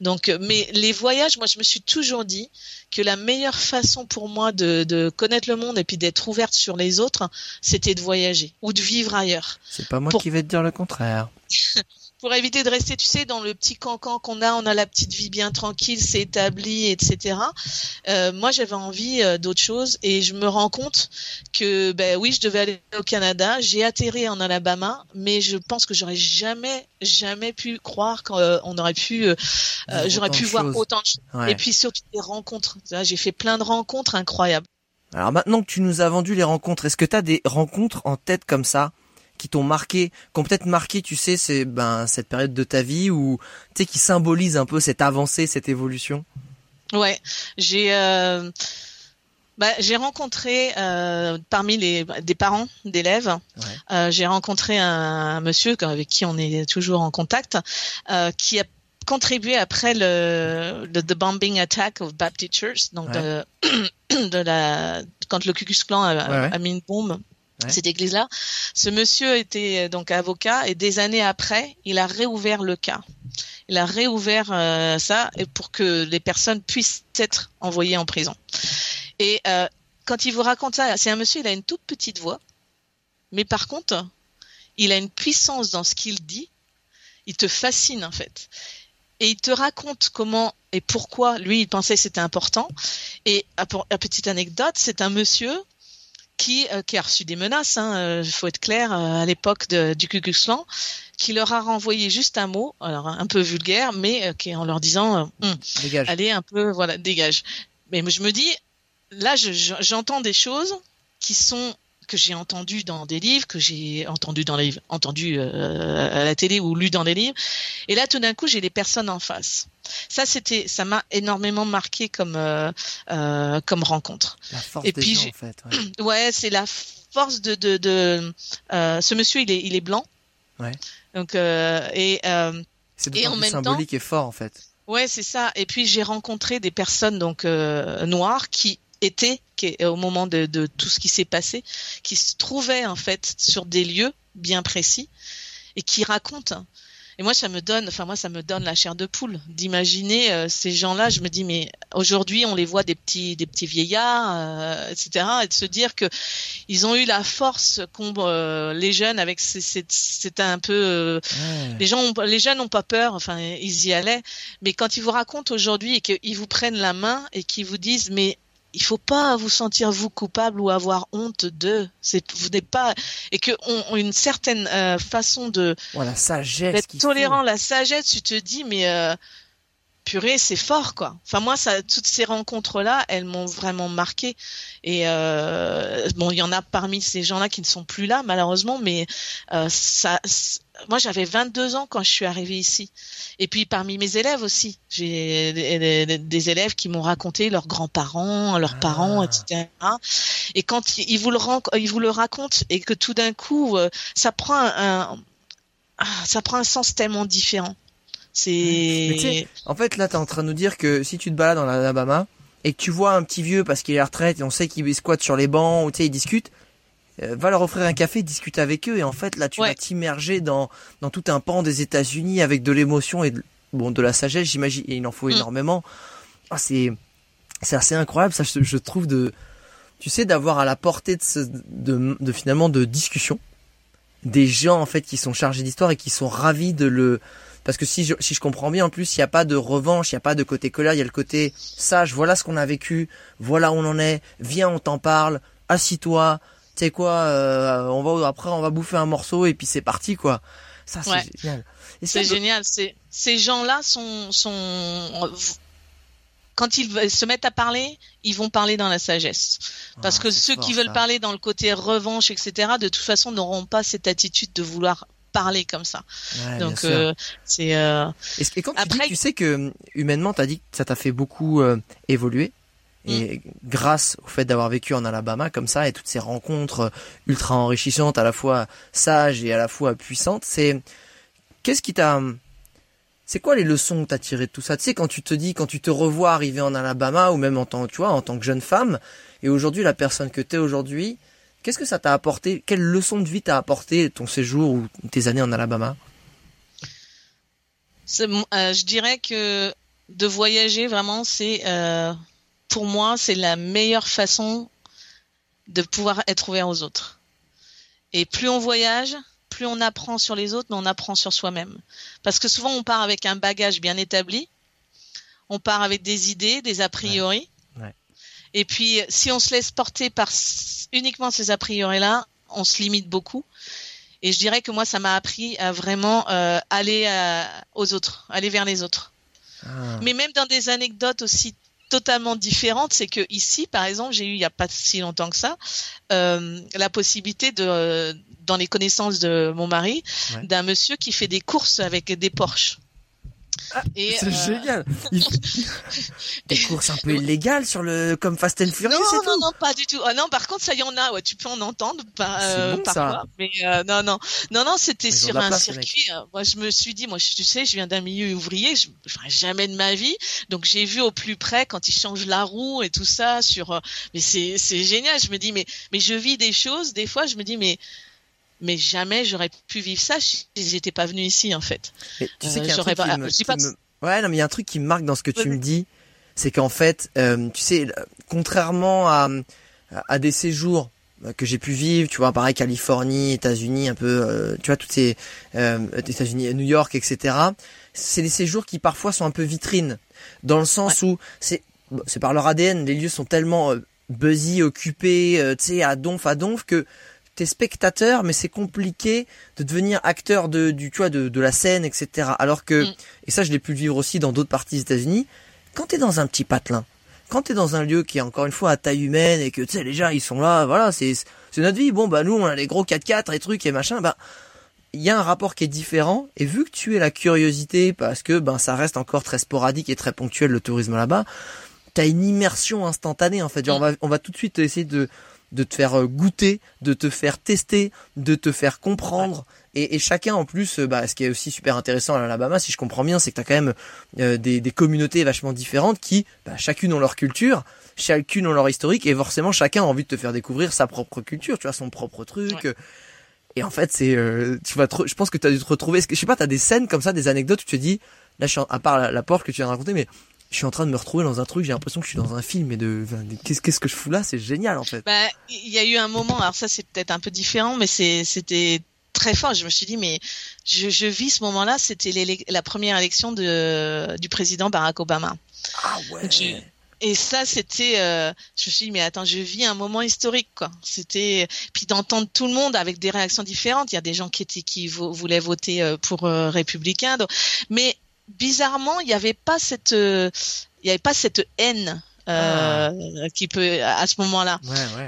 donc mais les voyages moi je me suis toujours dit que la meilleure façon pour moi de, de connaître le monde et puis d'être ouverte sur les autres, c'était de voyager ou de vivre ailleurs. C'est pas moi qui vais te dire le contraire. pour éviter de rester, tu sais, dans le petit cancan qu'on a, on a la petite vie bien tranquille, c'est établi, etc. Euh, moi, j'avais envie euh, d'autre chose et je me rends compte que, ben oui, je devais aller au Canada. J'ai atterri en Alabama, mais je pense que j'aurais jamais, jamais pu croire qu'on euh, aurait pu, euh, j'aurais pu voir autant de choses. Et puis surtout des rencontres. J'ai fait plein de rencontres incroyables. Alors maintenant que tu nous as vendu les rencontres, est-ce que tu as des rencontres en tête comme ça? Qui t'ont marqué, qui ont peut-être marqué, tu sais, c'est ben cette période de ta vie ou tu sais qui symbolise un peu cette avancée, cette évolution? Ouais, j'ai euh, bah, j'ai rencontré euh, parmi les des parents d'élèves, euh, j'ai rencontré un, monsieur avec qui on est toujours en contact, qui a contribué après le, le the bombing attack of Baptist Church, donc de, de, la quand le Ku Klux Klan a, a mis une bombe cette église-là. Ce monsieur était euh, donc avocat et des années après, il a réouvert le cas. Il a réouvert euh, ça pour que les personnes puissent être envoyées en prison. Et euh, quand il vous raconte ça, c'est un monsieur, il a une toute petite voix, mais par contre, il a une puissance dans ce qu'il dit. Il te fascine en fait. Et il te raconte comment et pourquoi lui il pensait que c'était important. Et la petite anecdote, c'est un monsieur qui, euh, qui a reçu des menaces, il hein, euh, faut être clair, euh, à l'époque du Ku Klux Klan, qui leur a renvoyé juste un mot, alors un peu vulgaire, mais qui en leur disant, hum, allez un peu, voilà, dégage. Mais je me dis, là, j'entends des choses qui sont que j'ai entendu dans des livres, que j'ai entendu dans les entendu euh, à la télé ou lu dans des livres. Et là, tout d'un coup, j'ai les personnes en face. Ça, c'était, ça m'a énormément marqué comme euh, euh, comme rencontre. La force et des puis, gens, en fait. Ouais, ouais c'est la force de de, de ce monsieur, il est il est blanc. Ouais. Donc et c'est et en même symbolique et fort en fait. Ouais, c'est ça. Et puis j'ai rencontré des personnes donc noires qui était, qui au moment de, de tout ce qui s'est passé, qui se trouvait en fait sur des lieux bien précis et qui raconte. Et moi, ça me donne, enfin moi, ça me donne la chair de poule d'imaginer euh, ces gens-là. Je me dis, mais aujourd'hui, on les voit des petits, des petits vieillards, euh, etc. Et de se dire que ils ont eu la force qu'ont euh, les jeunes avec. C'est un peu, les gens, ont, les jeunes n'ont pas peur. Enfin, ils y allaient. Mais quand ils vous racontent aujourd'hui et qu'ils vous prennent la main et qu'ils vous disent, mais il faut pas vous sentir vous coupable ou avoir honte de c'est vous n'êtes pas et que on, une certaine euh, façon de sagesse d'être tolérant la sagesse tu te dis mais euh, purée c'est fort quoi. Enfin moi ça toutes ces rencontres là elles m'ont vraiment marqué. Et euh, bon il y en a parmi ces gens là qui ne sont plus là malheureusement mais ça moi j'avais 22 ans quand je suis arrivée ici et puis parmi mes élèves aussi, j'ai des, élèves qui m'ont raconté leurs grands-parents, leurs ah. parents, etc. Et quand ils vous le, ils vous le racontent et que tout d'un coup, euh, ça prend un, ah, ça prend un sens tellement différent. C'est. En fait, là, tu es en train de nous dire que si tu te balades dans l'Alabama et que tu vois un petit vieux parce qu'il est à la retraite et on sait qu'il squatte sur les bancs ou tu sais, il discute, euh, va leur offrir un café, discute avec eux et en fait là tu vas t'immerger dans dans tout un pan des États-Unis avec de l'émotion et de, bon de la sagesse j'imagine et il en faut mm. énormément. Ah, c'est c'est assez incroyable ça je, trouve de tu sais d'avoir à la portée de, ce, de, de finalement de discussion des gens en fait qui sont chargés d'histoire et qui sont ravis de le parce que si je, si je comprends bien en plus il n'y a pas de revanche il n'y a pas de côté colère il y a le côté sage voilà ce qu'on a vécu voilà où on en est viens on t'en parle assis-toi c'est quoi, euh, on va après on va bouffer un morceau et puis c'est parti quoi. Ça c'est génial. C'est génial. Ces gens-là sont sont quand ils se mettent à parler, ils vont parler dans la sagesse. Parce ah, que ceux qui veulent parler dans le côté revanche, etc., de toute façon n'auront pas cette attitude de vouloir parler comme ça. Donc euh, c'est. Euh... Et, quand Après... tu, dis, tu sais que humainement, t'as dit que ça t'a fait beaucoup euh, évoluer. Et mm. grâce au fait d'avoir vécu en Alabama comme ça et toutes ces rencontres ultra enrichissantes, à la fois sages et à la fois puissantes, c'est qu'est-ce qui t'a c'est quoi les leçons que t'as tirées de tout ça? Tu sais quand tu te dis quand tu te revois arriver en Alabama ou même en tant tu vois en tant que jeune femme et aujourd'hui la personne que t'es aujourd'hui, qu'est-ce que ça t'a apporté? Quelle leçon de vie t'a apporté ton séjour ou tes années en Alabama? Euh, Je dirais que de voyager vraiment c'est euh pour moi, c'est la meilleure façon de pouvoir être ouvert aux autres. Et plus on voyage, plus on apprend sur les autres, mais on apprend sur soi-même. Parce que souvent, on part avec un bagage bien établi, on part avec des idées, des a priori. Et puis, si on se laisse porter par uniquement ces a priori-là, on se limite beaucoup. Et je dirais que moi, ça m'a appris à vraiment euh, aller euh, aux autres, aller vers les autres. Ah. Mais même dans des anecdotes aussi totalement différentes, c'est que ici, par exemple, j'ai eu il n'y a pas si longtemps que ça euh, la possibilité de, dans les connaissances de mon mari, d'un monsieur qui fait des courses avec des Porsche. Ah, c'est euh, génial. Des courses un peu illégales sur le comme Fast and Furious. Non, non, non, pas du tout. Ah non, par contre, ça y en a. Ouais, tu peux en entendre pas, euh, parfois. Mais euh, non, non, non, non, c'était sur un circuit. Moi, je me suis dit, moi, tu sais, je viens d'un milieu ouvrier. Je, je ferai jamais de ma vie. Donc, j'ai vu au plus près quand ils changent la roue et tout ça. Sur, mais c'est, c'est génial. Je me dis, mais, mais je vis des choses. Des fois, je me dis, mais mais jamais j'aurais pu vivre ça si j'étais pas venu ici en fait. tu sais qu'il y a un truc qui me, Ouais, non, mais il y a un truc qui me marque dans ce que tu me dis, c'est qu'en fait, euh, tu sais, contrairement à, à des séjours que j'ai pu vivre, tu vois, pareil Californie, États-Unis, un peu, euh, tu vois, toutes ces euh, États-Unis, New York, etc. C'est des séjours qui parfois sont un peu vitrines, dans le sens où c'est c'est par leur ADN, les lieux sont tellement buzzy, occupés, tu sais, à donf, à donf que t'es spectateur, mais c'est compliqué de devenir acteur de, du, tu vois, de, de la scène, etc. Alors que, mm. et ça je l'ai pu le vivre aussi dans d'autres parties des États-Unis, quand t'es dans un petit patelin, quand t'es dans un lieu qui est encore une fois à taille humaine et que tu sais les gens ils sont là, voilà, c'est c'est notre vie. Bon bah nous on a les gros 4x4 et trucs et machin, bah il y a un rapport qui est différent et vu que tu es la curiosité parce que ben ça reste encore très sporadique et très ponctuel le tourisme là-bas, t'as une immersion instantanée en fait. Genre, mm. on va on va tout de suite essayer de de te faire euh, goûter, de te faire tester, de te faire comprendre. Et, et, chacun en plus, euh, bah, ce qui est aussi super intéressant à l'Alabama, si je comprends bien, c'est que tu as quand même euh, des, des, communautés vachement différentes qui, bah, chacune ont leur culture, chacune ont leur historique, et forcément chacun a envie de te faire découvrir sa propre culture, tu vois, son propre truc. Et en fait, c'est, tu vas, je pense que tu as dû te retrouver. Je sais pas, t'as des scènes comme ça, des anecdotes où tu te dis, là, je suis à part la, la porte que tu viens de raconter, mais je suis en train de me retrouver dans un truc, j'ai l'impression que je suis dans un film et de qu'est-ce qu'est-ce que je fous là, c'est génial en fait. Bah, il y a eu un moment, alors ça c'est peut-être un peu différent, mais c'est c'était très fort. Je me suis dit mais je, je vis ce moment-là, c'était la première élection de du président Barack Obama. Ah ouais. et ça, c'était, euh, je me suis dit, mais attends, je vis un moment historique, quoi. C'était, puis d'entendre tout le monde avec des réactions différentes. Il y a des gens qui étaient, qui voulaient voter euh, pour euh, républicain, mais bizarrement, il n'y avait pas cette, euh, il y avait pas cette haine. Euh, ah. qui peut à ce moment-là.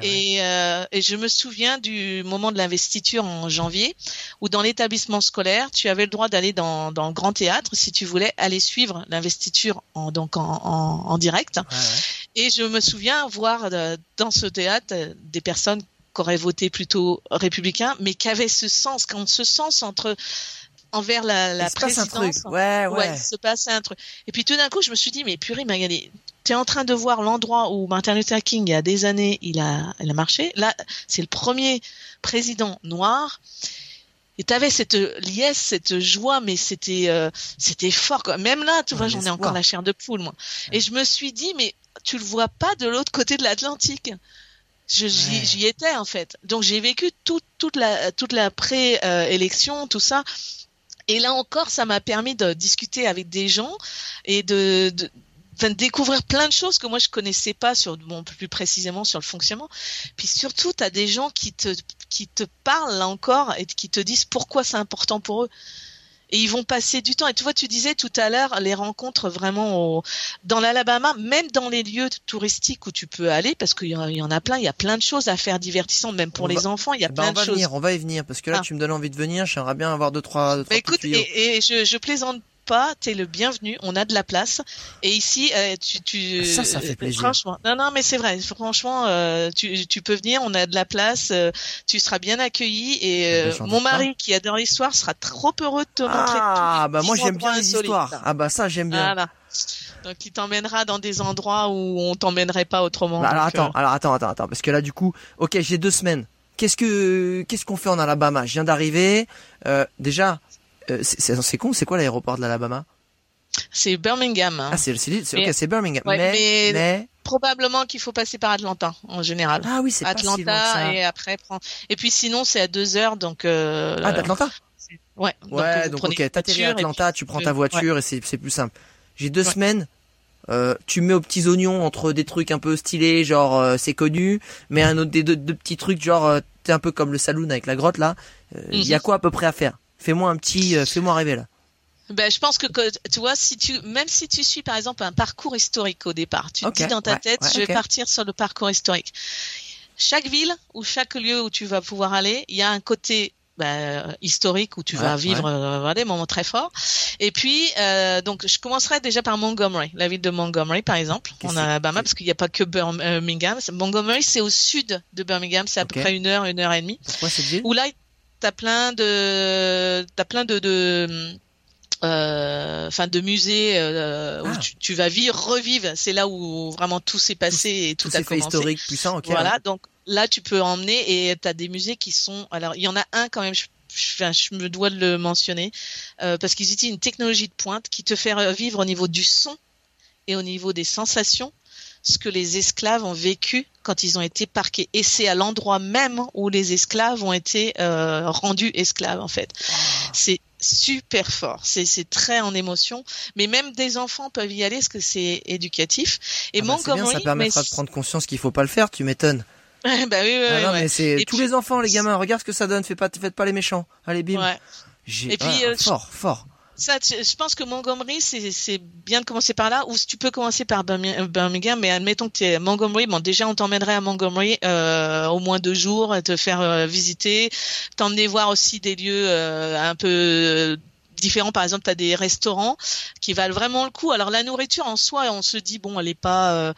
et, euh, et je me souviens du moment de l'investiture en janvier, où dans l'établissement scolaire, tu avais le droit d'aller dans, dans le grand théâtre si tu voulais aller suivre l'investiture en, donc en, en, en direct. Et je me souviens voir dans ce théâtre des personnes qui auraient voté plutôt républicain, mais qui avaient ce sens, quand ce sens entre envers la, la présidence. Ouais, ouais. ouais. il se passait un truc. Et puis tout d'un coup, je me suis dit, mais purée, Magali, tu es en train de voir l'endroit où Martin Luther King, il y a des années, il a, il a marché. Là, c'est le premier président noir. Et tu avais cette liesse, cette joie, mais c'était euh, c'était fort. Quoi. Même là, tu vois, j'en ai encore la chair de poule, moi. Et je me suis dit, mais tu le vois pas de l'autre côté de l'Atlantique. J'y étais en fait. Donc j'ai vécu toute toute la toute la pré-élection, tout ça. Et là encore, ça m'a permis de discuter avec des gens et de, de découvrir plein de choses que moi je connaissais pas sur bon plus précisément sur le fonctionnement. Puis surtout tu as des gens qui te qui te parlent là encore et qui te disent pourquoi c'est important pour eux et ils vont passer du temps. Et tu vois, tu disais tout à l'heure les rencontres vraiment au, dans l'Alabama, même dans les lieux touristiques où tu peux aller, parce qu'il y, en a plein, il y a plein de choses à faire divertissantes, même pour les enfants, il y a ben plein on va de choses. Venir, on va y venir, parce que là, ah. tu me donnes envie de venir. J'aimerais bien avoir deux trois. Deux, trois écoute, et, et, je, je plaisante pas, t'es le bienvenu. On a de la place. Et ici, euh, tu, tu, ça, ça fait plaisir. Franchement, non, non, mais c'est vrai. Franchement, euh, tu, tu peux venir. On a de la place. Euh, tu seras bien accueilli. Et bah, mon mari, qui adore l'histoire, sera trop heureux de te montrer. Ah, bah moi j'aime bien les histoires. Ah bah ça j'aime bien. Voilà. Donc il t'emmènera dans des endroits où on t'emmènerait pas autrement. Bah, alors attends, alors attends, attends, attends, parce que là du coup, ok, j'ai deux semaines. Qu'est-ce que qu'est-ce qu'on fait en Alabama? Je viens d'arriver. déjà, euh, c'est con, c'est quoi l'aéroport de l'Alabama? C'est Birmingham. Ah, c'est c'est Birmingham. mais, probablement qu'il faut passer par Atlanta en général. Ah oui, c'est Atlanta et après prendre. Et puis sinon, c'est à deux heures, donc. Euh, ah, d'Atlanta? Ouais. Ouais, donc, ok, t'atterris à Atlanta, tu prends ta voiture et c'est plus simple. J'ai deux semaines. Euh, tu mets aux petits oignons entre des trucs un peu stylés, genre euh, c'est connu, mais un autre des deux, petits trucs genre euh, t'es un peu comme le saloon avec la grotte là. Il y a mhm. quoi à peu près à faire? Fais-moi un petit, fais-moi rêver là. Ben, je pense que, tu vois, si tu, même si tu suis par exemple un parcours historique au départ, tu te dis dans ta tête, je vais partir sur le parcours historique. Chaque ville ou chaque lieu où tu vas pouvoir aller, il y a un côté bah, historique où tu vas vivre euh, des moments très forts. Et puis, euh, donc, je commencerai déjà par Montgomery, la ville de Montgomery, par exemple, en Alabama, parce qu'il n'y a pas que Birmingham. Montgomery, c'est au sud de Birmingham, c'est à peu près une heure, une heure et demie. Pourquoi cette ville? Où là, t'as plein de, t'as plein de, de euh, de musées euh, où ah. tu, tu, vas vivre, revivre. C'est là où vraiment tout s'est passé et tout, a commencé. historique puissant. Okay, voilà, donc là tu peux emmener et tu as des musées qui sont alors il y en a un quand même je, je, me dois de le mentionner euh, parce qu'ils utilisent une technologie de pointe qui te fait vivre au niveau du son et au niveau des sensations ce que les esclaves ont vécu quand ils ont été parqués. Et c'est à l'endroit même où les esclaves ont été euh, rendus esclaves, en fait. C'est super fort. C'est très en émotion. Mais même des enfants peuvent y aller parce que c'est éducatif. Et ah bah bien, ça permettra de prendre conscience qu'il faut pas le faire, tu m'étonnes. bah oui, oui, ah mais c'est tous les enfants, les gamins. Regarde ce que ça donne. Faites pas, faites pas les méchants. Allez, bim. Ouais. Et puis euh, fort, fort. Ça, je pense que Montgomery, c'est bien de commencer par là, ou tu peux commencer par Birmingham, mais admettons que tu es Montgomery, bon déjà on t'emmènerait à Montgomery euh, au moins deux jours, te faire euh, visiter, t'emmener voir aussi des lieux euh, un peu différents. Par exemple, tu as des restaurants qui valent vraiment le coup. Alors la nourriture en soi, on se dit bon, elle est pas, euh,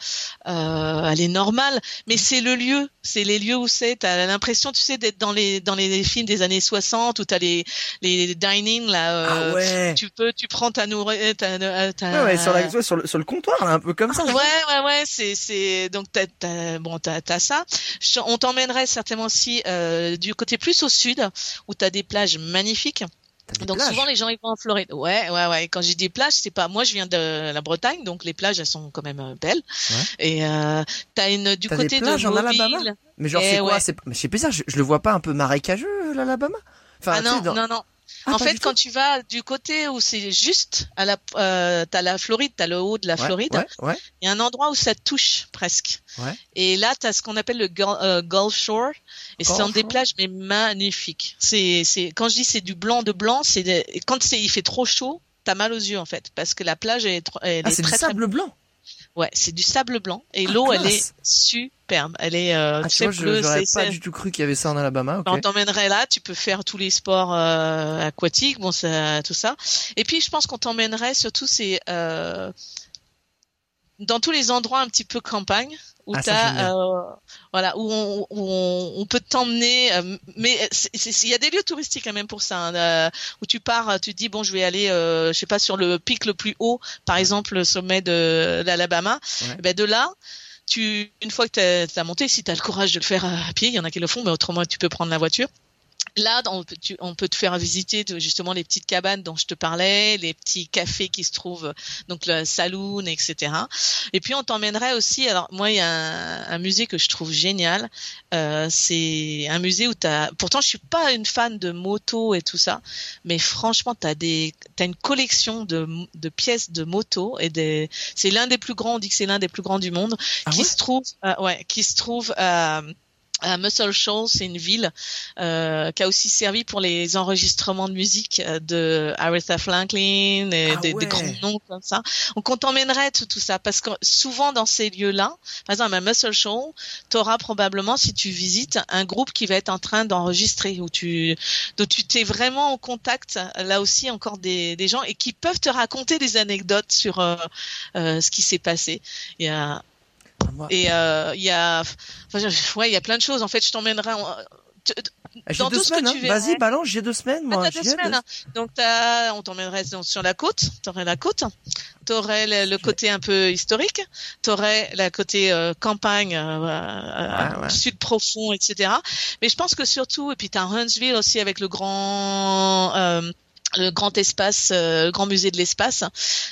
euh, elle est normale, mais c'est le lieu, c'est les lieux où c'est. T'as l'impression, tu sais, d'être dans les dans les films des années 60 où t'as les les dining là. Euh, ah ouais. Tu peux, tu prends ta nourriture, euh, ouais, ouais, sur, la, sur, le, sur le comptoir, là, un peu comme ça. Ouais, ouais, ouais. C'est c'est donc t'as as, bon t'as as ça. On t'emmènerait certainement aussi euh, du côté plus au sud où t'as des plages magnifiques. Donc souvent les gens ils vont en Floride. Ouais, ouais, ouais. Quand j'ai des plages, c'est pas. Moi, je viens de la Bretagne, donc les plages elles sont quand même euh, belles. Ouais. Et euh, t'as une du côté des plages de en Alabama. Mais genre c'est eh quoi C'est. Mais je sais pas. Je, je, le vois pas un peu marécageux l'Alabama? Enfin, ah non, non, non. Ah, en fait, quand tu vas du côté où c'est juste à la, euh, t'as la Floride, t'as le haut de la Floride. Il y a un endroit où ça touche presque. Et là, t'as ce qu'on appelle le euh, Gulf Shore, et c'est des plages mais magnifiques. C'est, c'est quand je dis c'est du blanc de blanc, c'est quand c'est il fait trop chaud, t'as mal aux yeux en fait, parce que la plage est, elle ah, c'est du sable blanc. Ouais, c'est du sable blanc et ah, l'eau elle est superbe. Elle est euh, ah, tu j'aurais pas du tout cru qu'il y avait ça en Alabama. Okay. On t'emmènerait là, tu peux faire tous les sports euh, aquatiques, bon ça, tout ça. Et puis je pense qu'on t'emmènerait surtout c'est euh, dans tous les endroits un petit peu campagne où ah, euh, voilà où on, où on, peut t'emmener euh, mais il y a des lieux touristiques quand même pour ça hein, euh, où tu pars tu te dis bon je vais aller je sais pas sur le pic le plus haut par exemple le sommet de l'Alabama. Ben de là tu une fois que tu as, monté si tu as le courage de le faire à pied il y en a qui le font mais autrement tu peux prendre la voiture Là, on peut, on peut te faire visiter justement les petites cabanes dont je te parlais, les petits cafés qui se trouvent, donc le saloon, etc. Et puis on t'emmènerait aussi. Alors moi, il y a un, musée que je trouve génial. Euh, c'est un musée où t'as. Pourtant, je suis pas une fan de moto et tout ça, mais franchement, t'as des, t'as une collection de, de pièces de moto et des. C'est l'un des plus grands. On dit que c'est l'un des plus grands du monde, ah qui se trouve, euh, ouais, qui se trouve. Euh, à Muscle Shoals, c'est une ville euh, qui a aussi servi pour les enregistrements de musique euh, de Aretha Franklin et ah des, grands noms comme ça. Donc on t'emmènerait tout, tout, ça parce que souvent dans ces lieux-là, par exemple à Muscle Shoals, tu auras probablement si tu visites un groupe qui va être en train d'enregistrer où tu donc tu t'es vraiment en contact là aussi encore des, des gens et qui peuvent te raconter des anecdotes sur euh, euh ce qui s'est passé. Il y a et euh, il y a, enfin, ouais, il y a plein de choses. En fait, je t'emmènerai. En... J'ai deux semaines. Hein. Vas-y, balance. J'ai deux semaines. Moi, ah, deux semaines. Hein. Donc, as, on t'emmènerait sur la côte. T'aurais la côte. T'aurais le, le côté un peu historique. T'aurais la côté euh, campagne, euh, euh, ouais, sud profond, etc. Mais je pense que surtout, et puis t'as Huntsville aussi avec le grand le grand espace, euh, grand musée de l'espace.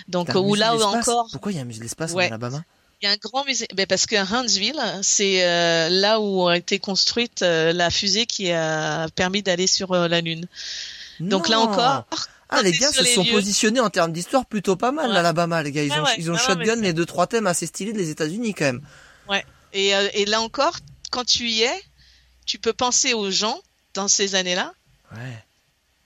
Donc où là encore. Pourquoi il y a un musée de l'espace en Alabama? Il y a un grand musée, ben parce que Huntsville, c'est euh, là où a été construite euh, la fusée qui a permis d'aller sur la Lune. Donc là encore. Ah, les gars se sont positionnés en termes d'histoire plutôt pas mal, l'Alabama, les gars. Ils ont, ils ont shotgun les deux, trois thèmes assez stylés des États-Unis, quand même. Ouais. Et, et là encore, quand tu y es, tu peux penser aux gens dans ces années-là. Ouais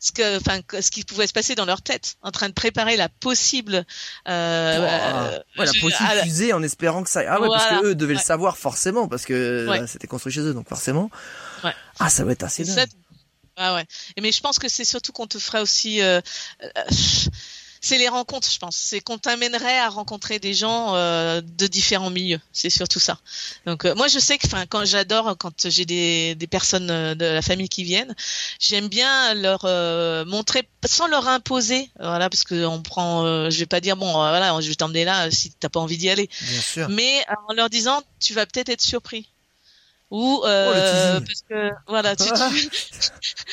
ce que, enfin, ce qui pouvait se passer dans leur tête, en train de préparer la possible, euh, euh la possible fusée, en espérant que ça. Ah ouais, parce que eux devaient le savoir forcément, parce que euh, c'était construit chez eux, donc forcément. Ah, ça va être assez dingue. Ah ouais. Mais je pense que c'est surtout qu'on te ferait aussi. Euh, c'est les rencontres, je pense. C'est qu'on t'amènerait à rencontrer des gens euh, de différents milieux. C'est surtout ça. Donc euh, moi, je sais que, enfin, quand j'adore quand j'ai des, des personnes euh, de la famille qui viennent, j'aime bien leur montrer sans leur imposer. Voilà, parce que on prend. je vais pas dire bon, voilà, je vais t'emmener là si t'as pas envie d'y aller. Bien sûr. Mais en leur disant, tu vas peut-être être surpris ou euh, oh, parce que voilà tu, tu...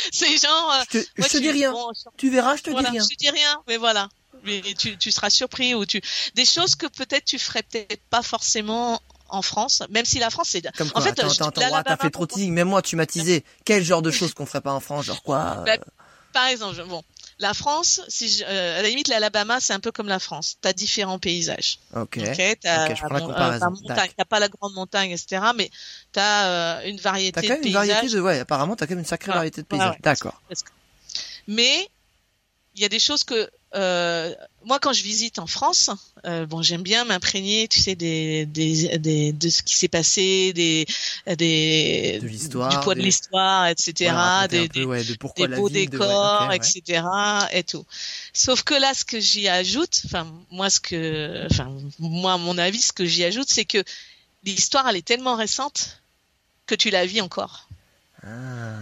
c'est genre je te, je te dis rien tu verras je te dis rien je te dis rien mais voilà mais tu, tu seras surpris ou tu des choses que peut-être tu ferais peut-être pas forcément en France, même si la France c'est. Comme quoi, en fait, attends, attends, t'as fait trop de teasing. Même moi, tu m'as teasé. Quel genre de choses qu'on ferait pas en France, genre quoi bah, Par exemple, bon, la France, si je, euh, à la limite, l'Alabama, c'est un peu comme la France. T'as différents paysages. Ok. okay t'as okay, euh, pas la grande montagne, etc. Mais t'as euh, une variété de paysages. T'as quand même une variété de, ouais, apparemment, t'as quand même une sacrée variété de paysages. D'accord. Mais il y a des choses que euh, moi, quand je visite en France, euh, bon, j'aime bien m'imprégner, tu sais, des, des, des, de ce qui s'est passé, des, des, de l'histoire, du poids de l'histoire, etc., des, peu, ouais, de des beaux décors, de... okay, etc., et tout. Sauf que là, ce que j'y ajoute, enfin, moi, ce que, enfin, moi, à mon avis, ce que j'y ajoute, c'est que l'histoire, elle est tellement récente que tu la vis encore. Ah.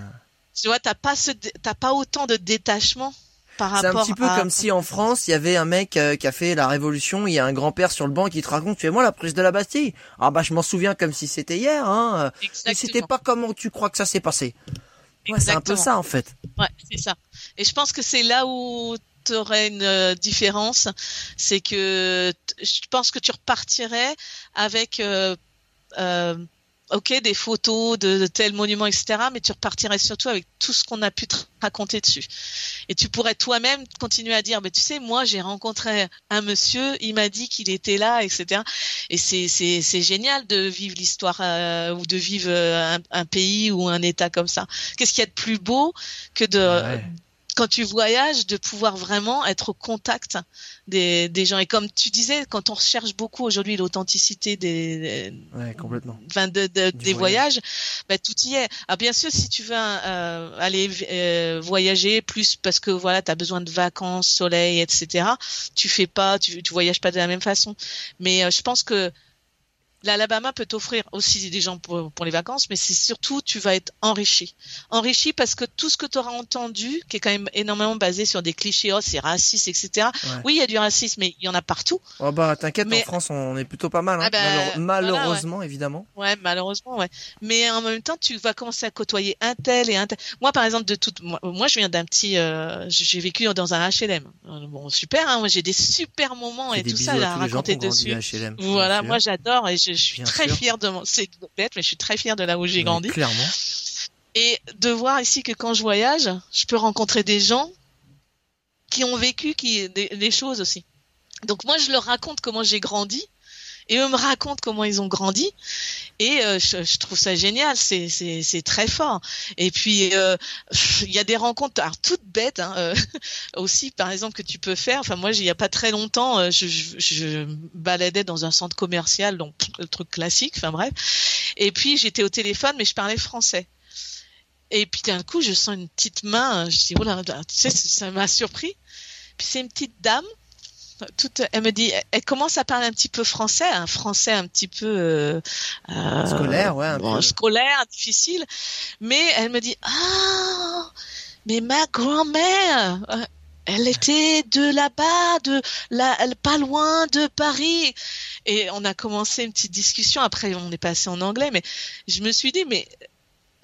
Tu vois, t'as pas ce, t'as pas autant de détachement c'est un petit peu comme si en France, il y avait un mec euh, qui a fait la révolution, il y a un grand-père sur le banc qui te raconte, tu es moi la prise de la Bastille. Ah bah je m'en souviens comme si c'était hier, hein. Mais c'était pas comment tu crois que ça s'est passé. Ouais, c'est un peu ça en fait. Ouais, c'est ça. Et je pense que c'est là où tu aurais une euh, différence, c'est que je pense que tu repartirais avec euh, euh, ok, des photos de, de tel monument, etc., mais tu repartirais surtout avec tout ce qu'on a pu te raconter dessus. Et tu pourrais toi-même continuer à dire, mais tu sais, moi, j'ai rencontré un monsieur, il m'a dit qu'il était là, etc. Et c'est, génial de vivre l'histoire euh, ou de vivre euh, un, pays ou un État comme ça. Qu'est-ce qu'il y a de plus beau que de, quand tu voyages, de pouvoir vraiment être au contact des, des gens. Et comme tu disais, quand on recherche beaucoup aujourd'hui l'authenticité des, ouais, complètement. Enfin, de, de, des voyages, bah, tout y est. Ah, bien sûr, si tu veux euh, aller euh, voyager plus parce que voilà, tu as besoin de vacances, soleil, etc., tu fais pas, tu, tu voyages pas de la même façon. Mais euh, je pense que l'Alabama peut t'offrir aussi des gens pour, pour les vacances, mais c'est surtout tu vas être enrichi. Enrichi parce que tout ce que tu auras entendu, qui est quand même énormément basé sur des clichés, oh c'est raciste, etc. Oui, il y a du racisme, mais il y en a partout. Oh bah t'inquiète, en France on est plutôt pas mal, hein. ah bah, malheureusement évidemment. Ouais, malheureusement, ouais. Mais en même temps, tu vas commencer à côtoyer un tel et un tel. Moi, par exemple, de toute, moi, moi je viens d'un petit, euh, j'ai vécu dans un HLM. Bon, super, hein, moi j'ai des super moments et tout ça à raconter dessus. Voilà, moi j'adore et je je, suis très fière de mon, c'est bête, mais je suis très fière de là où j'ai grandi. Clairement. Et de voir ici que quand je voyage, je peux rencontrer des gens qui ont vécu qui, des, choses aussi. Donc moi, je leur raconte comment j'ai grandi et eux me racontent comment ils ont grandi. Et euh, je, trouve ça génial. C'est c'est très fort. Et puis euh, il y a des rencontres alors toutes bêtes hein, euh, aussi par exemple que tu peux faire. Enfin moi il y a pas très longtemps je, je, je, baladais dans un centre commercial donc le truc classique enfin bref. Et puis j'étais au téléphone mais je parlais français. Et puis d'un coup je sens une petite main je dis voilà tu sais ça m'a surpris. Puis c'est une petite dame toute, elle me dit, elle commence à parler un petit peu français, un français un petit peu euh, euh scolaire, ouais, un peu. scolaire, difficile, mais elle me dit, ah, mais ma grand-mère, euh, elle était de là-bas, de là, pas loin de Paris. Et on a commencé une petite discussion. Après, on est passé en anglais, mais je me suis dit, mais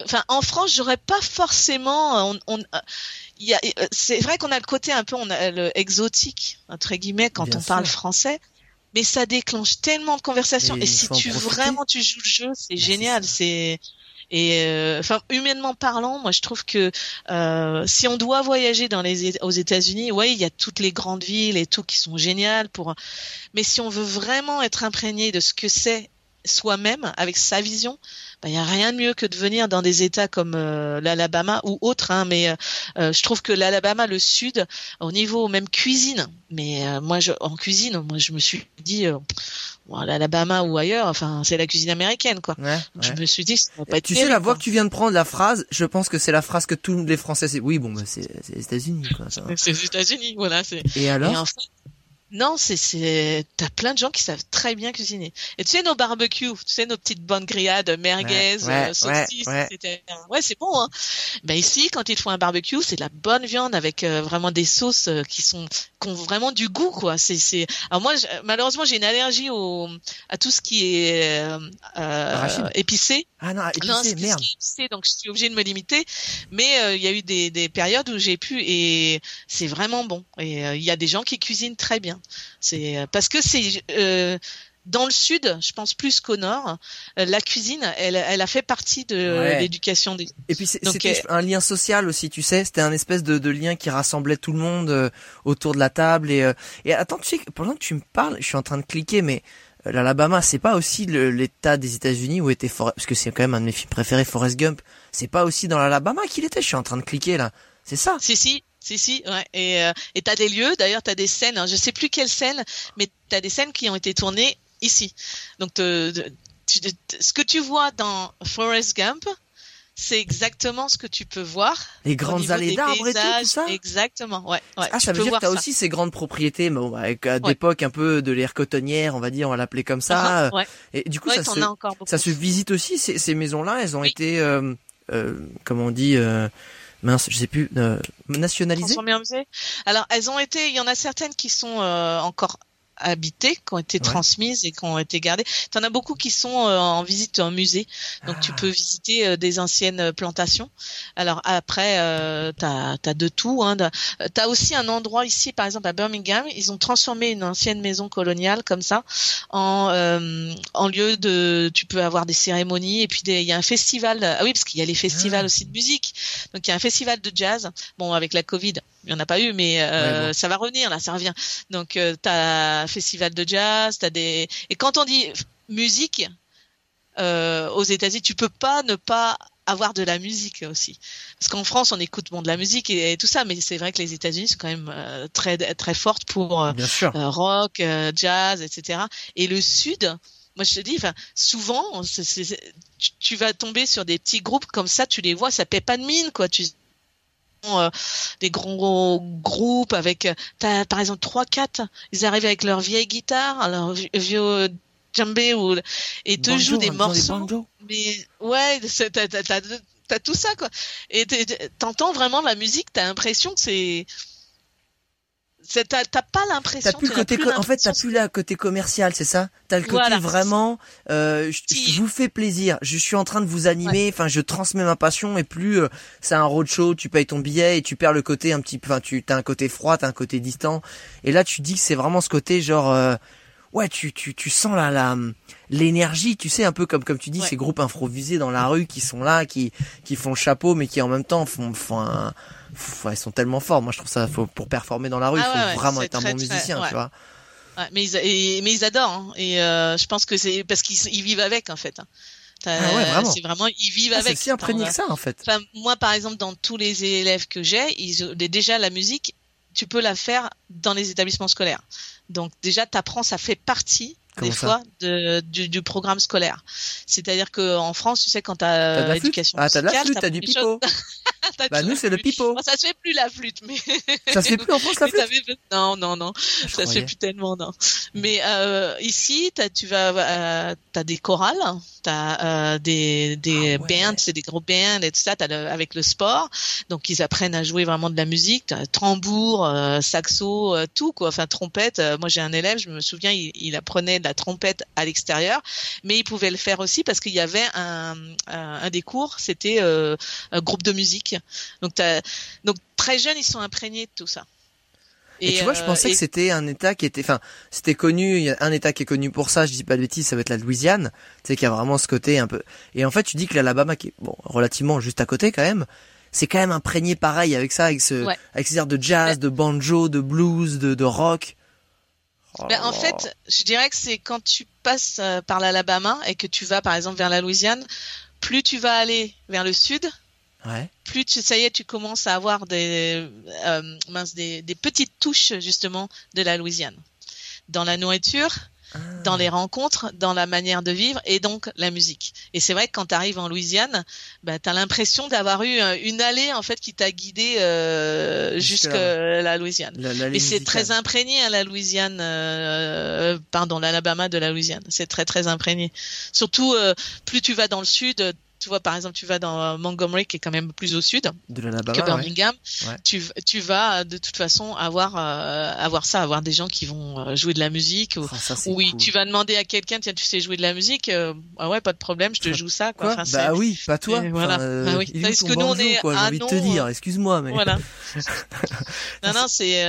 enfin, en France, j'aurais pas forcément. On, on c'est vrai qu'on a le côté un peu, on a le exotique entre guillemets quand on parle français mais ça déclenche tellement de conversations. Et, si tu vraiment tu joues le jeu, c'est génial. C'est et euh, enfin humainement parlant, moi je trouve que euh, si on doit voyager dans les aux États-Unis, ouais, il y a toutes les grandes villes et tout qui sont géniales pour. Mais si on veut vraiment être imprégné de ce que c'est soi-même avec sa vision, il bah, y a rien de mieux que de venir dans des États comme euh, l'Alabama ou autres. Hein, mais euh, euh, je trouve que l'Alabama, le Sud, au niveau même cuisine, mais moi, je, en cuisine, moi, je me suis dit, bon, l'Alabama ou ailleurs, enfin, c'est la cuisine américaine, quoi. Je me suis dit, ça va pas être Tu sais, la voix que tu viens de prendre, la phrase, je pense que c'est la phrase que tous les Français, c'est, oui, bon, bah, c'est les États-Unis, quoi. C'est les États-Unis, voilà. Et alors? Non, c'est c'est t'as plein de gens qui savent très bien cuisiner. Et tu sais nos barbecues, tu sais nos petites bonnes grillades, merguez, ouais, euh, saucisses, etc. Ouais, c'est bon. Hein. Ben ici, quand ils font un barbecue, c'est de la bonne viande avec euh, vraiment des sauces euh, qui sont qui ont vraiment du goût, quoi. C'est c'est. Alors moi, malheureusement, j'ai une allergie au à tout ce qui est épicé. Ah non, épicé, merde. Épicé, donc je suis obligée de me limiter. Mais il y a eu des des périodes où j'ai pu et c'est vraiment bon. Et il y a des gens qui cuisinent très bien. C'est euh, parce que c'est euh, dans le sud, je pense plus qu'au nord, euh, la cuisine, elle, elle a fait partie de l'éducation des. Et puis c'était un lien social aussi, tu sais, c'était un espèce de, de, lien qui rassemblait tout le monde autour de la table et et attends, tu sais, pendant que tu me parles, je suis en train de cliquer, mais l'Alabama, c'est pas aussi l'État des États-Unis où était Forrest, parce que c'est quand même un de mes films préférés, Forrest Gump. C'est pas aussi dans l'Alabama qu'il était. Je suis en train de cliquer là. C'est ça? Si si, si, si, ouais. Et euh, et t'as des lieux, d'ailleurs, t'as des scènes. Hein, je sais plus quelles scènes, mais t'as des scènes qui ont été tournées ici. Donc, ce que tu vois dans Forrest Gump, c'est exactement ce que tu peux voir. Les grandes allées d'arbres et tout, ça Exactement, ouais. ouais ah, ça veut dire que t'as aussi ces grandes propriétés, mais bon, avec à d'époque un peu de l'ère cotonnière, on va dire, on va l'appeler comme ça. Uh-huh, ouais. Et du coup, ça, se, ça se visite aussi. Ces, ces maisons-là, elles ont été, euh, euh, comment on dit, euh, mince, je sais plus, euh, nationalisées. Alors, elles ont été, il y en a certaines qui sont euh, encore habitées, qui ont été transmises et qui ont été gardées. Tu en as beaucoup qui sont euh, en visite en musée, donc tu ah. peux visiter euh, des anciennes plantations. Alors après, euh, tu as, de tout. Hein, tu as aussi un endroit ici, par exemple à Birmingham, ils ont transformé une ancienne maison coloniale comme ça en, euh, en lieu de... Tu peux avoir des cérémonies et puis il y a un festival. Ah oui, parce qu'il y a les festivals ah. aussi de musique. Donc il y a un festival de jazz. Bon, avec la Covid, il n'y en a pas eu, mais euh, ça va revenir là, ça revient. Donc euh, tu as un festival de jazz, t'as des et quand on dit musique euh, aux États-Unis, tu peux pas ne pas avoir de la musique aussi. Parce qu'en France, on écoute bon de la musique et, tout ça, mais c'est vrai que les États-Unis sont quand même euh, très très fortes pour euh, rock, jazz, etc. Et le Sud, moi je te dis, souvent, tu, tu, vas tomber sur des petits groupes comme ça, tu les vois, ça paie pas de mine, quoi. Tu euh, des gros, groupes avec as, par exemple trois quatre ils arrivent avec leur vieille guitare leur vieux djembé ou et te jouent des morceaux. mais ouais t'as as, tout ça quoi. Et t'entends vraiment la musique t'as l'impression que c'est t'as pas l'impression. T'as plus le côté, en fait, t'as plus le côté commercial, c'est ça? T'as le côté vraiment, euh, je, vous fais plaisir, je suis en train de vous animer, enfin, je transmets ma passion et plus euh, c'est un roadshow, tu payes ton billet et tu perds le côté un petit, enfin, tu t'as un côté froid, t'as un côté distant. Et là, tu dis que c'est vraiment ce côté genre, euh, ouais, tu tu tu sens la la l'énergie, tu sais, un peu comme comme tu dis, ces groupes improvisés dans la rue qui sont là, qui qui font le chapeau, mais qui en même temps font font un ils sont tellement forts. Moi, je trouve ça, faut, pour performer dans la rue, il ah faut vraiment être un bon musicien, tu vois. mais ils, mais ils adorent, hein. et euh, je pense que c'est parce qu'ils vivent avec, en fait. Hein. Ah ouais, vraiment. C'est vraiment, ils vivent ah, avec. C'est si imprégné que ça, en fait. Enfin, moi, par exemple, dans tous les élèves que j'ai, ils, déjà la musique, tu peux la faire dans les établissements scolaires. Donc déjà, t'apprends, ça fait partie des fois de, du, du, programme scolaire. C'est-à-dire que en France, tu sais, quand t'as l'éducation ah, t'as de la flûte, t'as du pipeau. bah nous c'est le pipeau. ça se fait plus la flûte, mais ça se fait plus en France la flûte. Non non non, ça se fait plus tellement non. Mais euh, ici as, tu vas euh, t'as des chorales, t'as euh, des des ah bands, c'est des gros bands et tout ça. T'as avec le sport, donc ils apprennent à jouer vraiment de la musique, t'as tambour, euh, saxo, euh, tout quoi. Enfin trompette. moi j'ai un élève, je me souviens, il, il apprenait de la trompette à l'extérieur, mais il pouvait le faire aussi parce qu'il y avait un, un, des cours, c'était un groupe de musique. Donc, donc très jeunes, ils sont imprégnés de tout ça. Et, tu vois, je pensais que c'était un État qui était, enfin, c'était connu. Il y a un État qui est connu pour ça. Je dis pas de bêtises, ça va être la Louisiane. Tu sais, qui a vraiment ce côté un peu. Et en fait, tu dis que l'Alabama, qui est bon, relativement juste à côté quand même, c'est quand même imprégné pareil avec ça, avec ce, avec ces airs de jazz, de banjo, de blues, de, de rock. Oh ben, en fait, je dirais que c'est quand tu passes euh, par l'Alabama et que tu vas par exemple vers la Louisiane, plus tu vas aller vers le sud, ouais. plus tu, ça y est, tu commences à avoir des, euh, mince, des, des petites touches justement de la Louisiane. Dans la nourriture, dans les rencontres, dans la manière de vivre et donc la musique. Et c'est vrai que quand tu arrives en Louisiane, bah, tu as l'impression d'avoir eu euh, une allée en fait qui t'a guidé euh, jusqu'à la Louisiane. et c'est très imprégné à hein, la Louisiane, euh, pardon, l'Alabama de la Louisiane. C'est très très imprégné. Surtout euh, plus tu vas dans le sud, tu vois, par exemple, tu vas dans Montgomery, qui est quand même plus au sud de que Birmingham. Tu, tu vas de toute façon avoir euh, avoir ça, avoir des gens qui vont euh, jouer de la musique. Ou, ah, oui, tu vas demander à quelqu'un, tiens, tu sais jouer de la musique euh, Ah ouais, pas de problème, je te joue ça. Quoi. Enfin, bah oui, pas toi. voilà. bah oui. Est-ce que nous on est J'ai envie de te dire, excuse-moi, mais voilà. non, non, c'est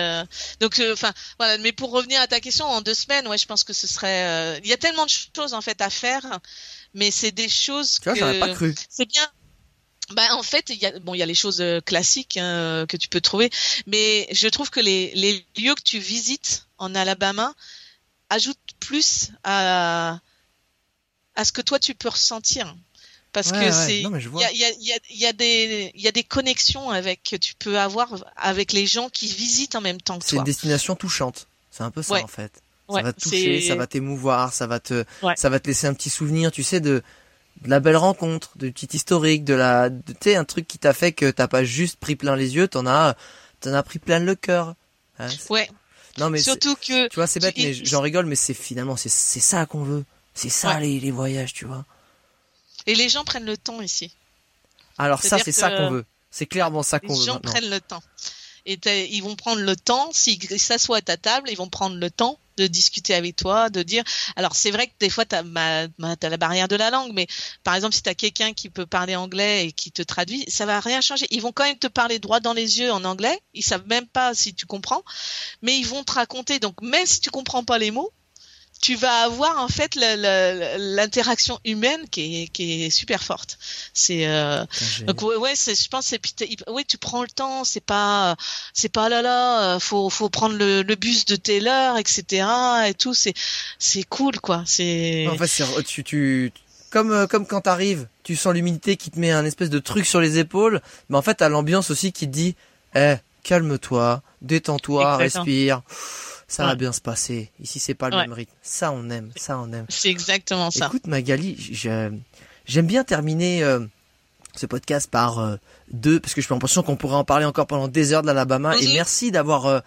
donc enfin voilà. Mais pour revenir à ta question, en deux semaines, ouais, je pense que ce serait. Il y a tellement de choses en fait à faire mais c'est des choses tu que pas cru. c'est bien. Bah, en fait, il y a bon, il y a les choses euh, classiques hein, que tu peux trouver, mais je trouve que les, les lieux que tu visites en Alabama ajoutent plus à à ce que toi tu peux ressentir. Parce que c'est il y a, y, a, y a des il y a des connexions avec que tu peux avoir avec les gens qui visitent en même temps que toi. C'est une destination touchante. C'est un peu ça en fait ça va te toucher, ça va t'émouvoir, ça va te, ça va te laisser un petit souvenir, tu sais, de, de la belle rencontre, de petit historique, de la, tu sais, un truc qui t'a fait que t'as pas juste pris plein les yeux, t'en as, t'en as pris plein le cœur. Hein, ouais. Non mais surtout que tu vois, c'est bête, mais j'en rigole, mais c'est finalement c'est c'est ça qu'on veut, c'est ça les, les voyages, tu vois. Et les gens prennent le temps ici. Alors ça, c'est ça qu'on veut. C'est clairement ça qu'on veut. Les gens prennent le temps. Et ils vont prendre le temps, s'ils s'assoient à ta table, ils vont prendre le temps de discuter avec toi, de dire. Alors c'est vrai que des fois tu as, la barrière de la langue, mais par exemple si tu as quelqu'un qui peut parler anglais et qui te traduit, ça va rien changer. Ils vont quand même te parler droit dans les yeux en anglais. Ils savent même pas si tu comprends, mais ils vont te raconter. Donc même si tu comprends pas les mots, tu vas avoir en fait l'interaction humaine qui est, qui est super forte. C'est euh, donc ouais, ouais je pense c'est oui tu prends le temps, c'est pas c'est pas là là euh, faut faut prendre le, le bus de telle heure etc et tout c'est c'est cool quoi. C'est en fait tu tu comme euh, comme quand t'arrives, tu sens l'humidité qui te met un espèce de truc sur les épaules, mais en fait t'as l'ambiance aussi qui te dit, eh calme-toi, détends-toi, respire ça va bien se passer. Ici, c'est pas le même rythme. Ça, on aime. Ça, on aime. C'est exactement ça. Écoute, Magali, j'aime bien terminer euh, ce podcast par euh, deux, parce que j'ai l'impression qu'on pourrait en parler encore pendant des heures de l'Alabama. Et merci d'avoir euh,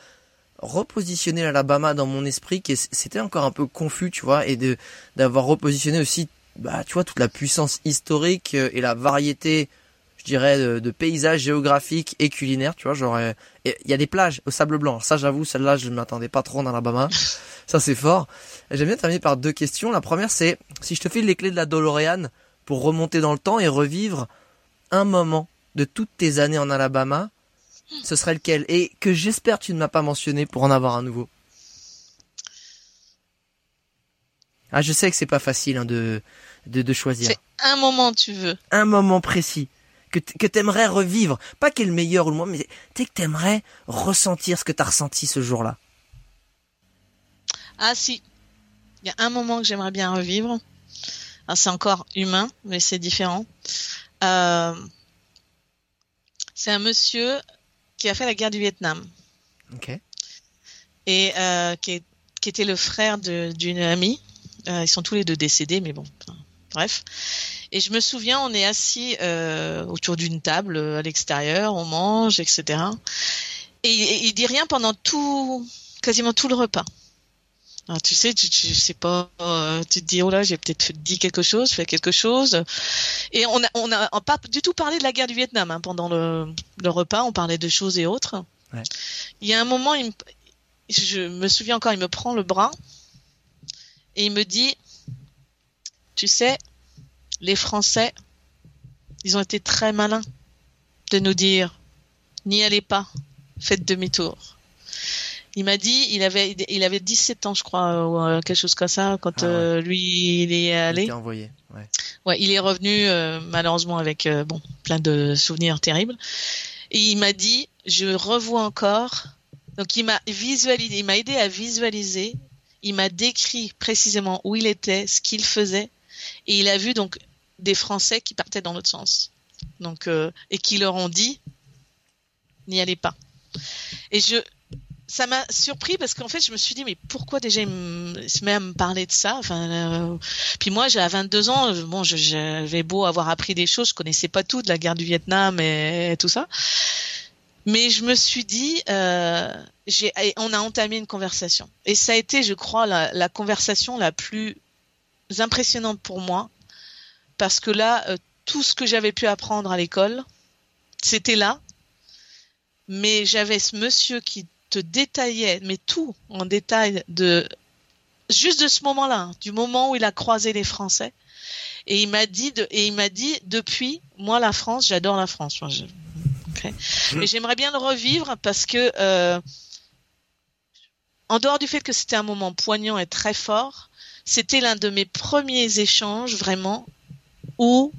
repositionné l'Alabama dans mon esprit, qui c'était encore un peu confus, tu vois, et de d'avoir repositionné aussi, bah, tu vois, toute la puissance historique et la variété je dirais, de, paysages géographiques et culinaires, tu vois, genre, il y a des plages au sable blanc. ça, j'avoue, celle-là, je ne m'attendais pas trop en Alabama. ça, c'est fort. J'aime bien terminer par deux questions. La première, c'est, si je te file les clés de la DeLorean pour remonter dans le temps et revivre un moment de toutes tes années en Alabama, ce serait lequel? Et que j'espère tu ne m'as pas mentionné pour en avoir un nouveau. Ah, je sais que c'est pas facile hein, de, de, de choisir. C'est un moment, tu veux. Un moment précis que, que t'aimerais revivre. Pas quel est le meilleur ou le moins, mais tu que t'aimerais ressentir ce que t'as ressenti ce jour-là. Ah si, il y a un moment que j'aimerais bien revivre. Ah, c'est encore humain, mais c'est différent. Euh, c'est un monsieur qui a fait la guerre du Vietnam. Ok. Et euh, qui, était le frère d'une amie. Euh, ils sont tous les deux décédés, mais bon, bref. Et je me souviens, on est assis euh, autour d'une table à l'extérieur, on mange, etc. Et, et, il dit rien pendant tout, quasiment tout le repas. Alors, tu sais, tu, tu sais pas, euh, tu te dis oh là, j'ai peut-être dit quelque chose, fait quelque chose, et on a on a pas du tout parlé de la guerre du Vietnam hein, pendant le, le, repas, on parlait de choses et autres. Ouais. Il y a un moment, il me, je me souviens encore, il me prend le bras et il me dit, tu sais, les Français, ils ont été très malins de nous dire, n'y allez pas, faites demi-tour il m'a dit, il avait, il avait 17 ans, je crois, ou euh, quelque chose comme ça, quand ah euh, lui, il est allé. Il envoyé. Ouais. ouais. il est revenu euh, malheureusement avec bon plein de souvenirs terribles. Et il m'a dit, je revois encore. Donc il m'a visualisé, il m'a aidé à visualiser. Il m'a décrit précisément où il était, ce qu'il faisait, et il a vu donc des Français qui partaient dans l'autre sens. Donc et qui leur ont dit, n'y allez pas. Et je, ça m'a surpris parce qu'en fait, je me suis dit, mais pourquoi déjà il, se met à me parler de ça? Enfin, euh, Puis moi, j'ai à 22 ans, bon, j'avais beau avoir appris des choses, je connaissais pas tout de la guerre du Vietnam et, tout ça. Mais je me suis dit, euh, on a entamé une conversation. Et ça a été, je crois, la, la conversation la plus impressionnante pour moi. Parce que là, euh, tout ce que j'avais pu apprendre à l'école, c'était là. Mais j'avais ce monsieur qui détaillait, mais tout en détail de juste de ce moment-là, hein, du moment où il a croisé les Français. Et il m'a dit, et il m'a dit depuis, moi la France, j'adore la France. J'aimerais bien le revivre parce que, euh, en dehors du fait que c'était un moment poignant et très fort, c'était l'un de mes premiers échanges vraiment où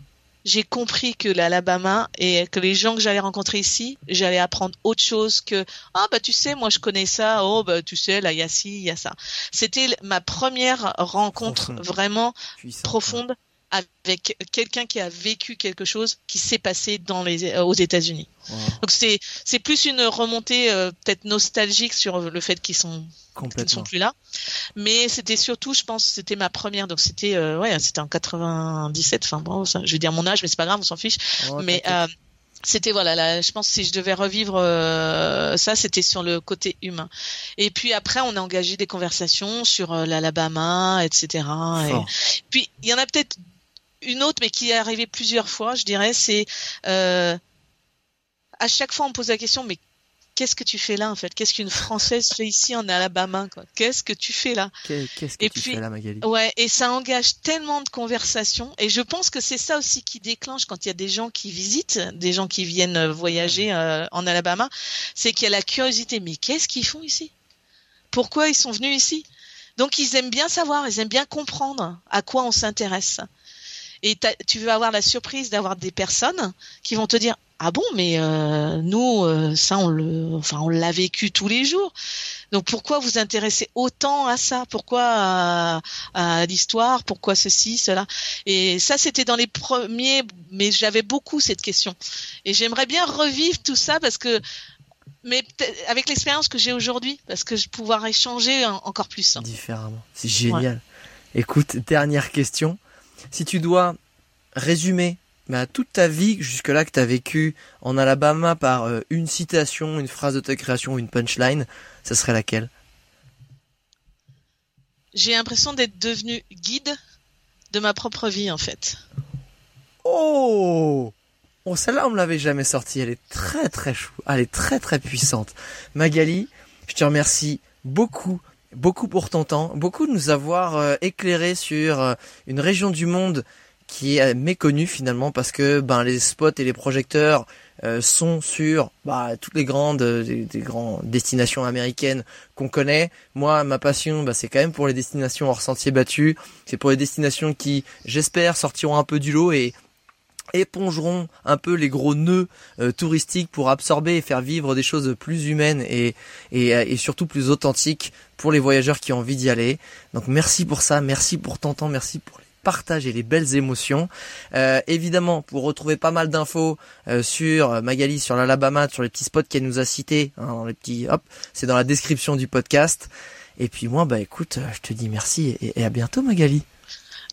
j'ai compris que l'Alabama et que les gens que j'allais rencontrer ici, j'allais apprendre autre chose que ah bah tu sais moi je connais ça, oh bah tu sais là il y a ci, il y a ça. C'était ma première rencontre vraiment profonde avec quelqu'un qui a vécu quelque chose qui s'est passé dans les euh, aux États-Unis. Donc c'est c'est plus une remontée euh, peut-être nostalgique sur le fait qu'ils sont ne sont plus là, mais c'était surtout, je pense, c'était ma première, donc c'était euh, ouais, c'était en 97. Enfin bon, ça, je vais dire mon âge, mais c'est pas grave, on s'en fiche. Oh, mais c'était voilà, là, je pense que si je devais revivre ça, c'était sur le côté humain. Et puis après, on a engagé des conversations sur l'Alabama, etc. Et puis il y en a peut-être une autre, mais qui est arrivée plusieurs fois, je dirais, c'est euh, à chaque fois on me pose la question, mais qu'est-ce que tu fais là en fait? Qu'est-ce qu'une Française fait ici en Alabama Qu'est-ce que tu fais là? Qu'est-ce que tu fais là, Magali? Ouais, et ça engage tellement de conversations. Et je pense que c'est ça aussi qui déclenche quand il y a des gens qui visitent, des gens qui viennent voyager euh, en Alabama, c'est qu'il y a la curiosité. Mais qu'est-ce qu'ils font ici? Pourquoi ils sont venus ici? Donc ils aiment bien savoir, ils aiment bien comprendre à quoi on s'intéresse. Et tu vas avoir la surprise d'avoir des personnes qui vont te dire ah bon mais euh, nous euh, ça on le enfin on l'a vécu tous les jours donc pourquoi vous intéressez autant à ça? Pourquoi à, l'histoire? Pourquoi ceci cela? Et ça c'était dans les premiers mais j'avais beaucoup cette question. Et j'aimerais bien revivre tout ça parce que mais avec l'expérience que j'ai aujourd'hui parce que je pouvoir échanger encore plus. Différemment. C'est génial. Écoute dernière question si tu dois résumer bah, toute ta vie jusque-là que tu as vécu en Alabama par euh, une citation, une phrase de ta création, une punchline, ça serait laquelle? J'ai l'impression d'être devenu guide de ma propre vie en fait. Oh Oh, celle-là, on me l'avait jamais sortie. Elle est très très chou. Elle est très très puissante. Magali, je te remercie beaucoup beaucoup pour ton beaucoup de nous avoir euh, éclairé sur euh, une région du monde qui est méconnue finalement parce que ben les spots et les projecteurs euh, sont sur bah, toutes les grandes des, grandes destinations américaines qu'on connaît. Moi, ma passion, bah, c'est quand même pour les destinations hors sentier battu. C'est pour les destinations qui, j'espère, sortiront un peu du lot et épongeront un peu les gros nœuds euh, touristiques pour absorber et faire vivre des choses plus humaines euh, et, surtout plus authentiques pour les voyageurs qui ont envie d'y aller. Donc merci pour ça, merci pour ton temps, merci pour les partages et les belles émotions. Euh, évidemment, pour retrouver pas mal d'infos sur Magali, sur l'Alabama, sur les petits spots qu'elle nous a cités, hein, c'est dans la description du podcast. Et puis moi, bah écoute, je te dis merci et à bientôt Magali.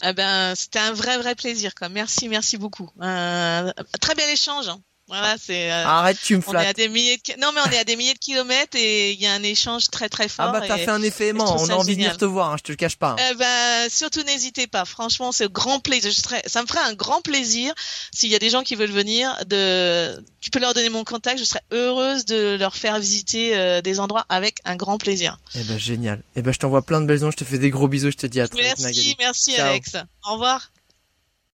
Eh ben, c'était un vrai, vrai plaisir. Quoi. Merci, merci beaucoup. Euh, très bel échange. Hein. Voilà, c'est. Euh, Arrête, tu me flattes. On est à des milliers de... Non, mais on est à des milliers de kilomètres et il y a un échange très très fort. Ah bah t'as fait un effet aimant. On a envie de venir te voir. Hein, je te le cache pas. Eh ben, surtout n'hésitez pas. Franchement, c'est grand plaisir. Je serais... Ça me ferait un grand plaisir s'il y a des gens qui veulent venir. De, tu peux leur donner mon contact. Je serais heureuse de leur faire visiter euh, des endroits avec un grand plaisir. Eh ben génial. Eh ben je t'envoie plein de belles ondes. Je te fais des gros bisous. Je te dis à très vite. Merci, merci Alex. Au revoir.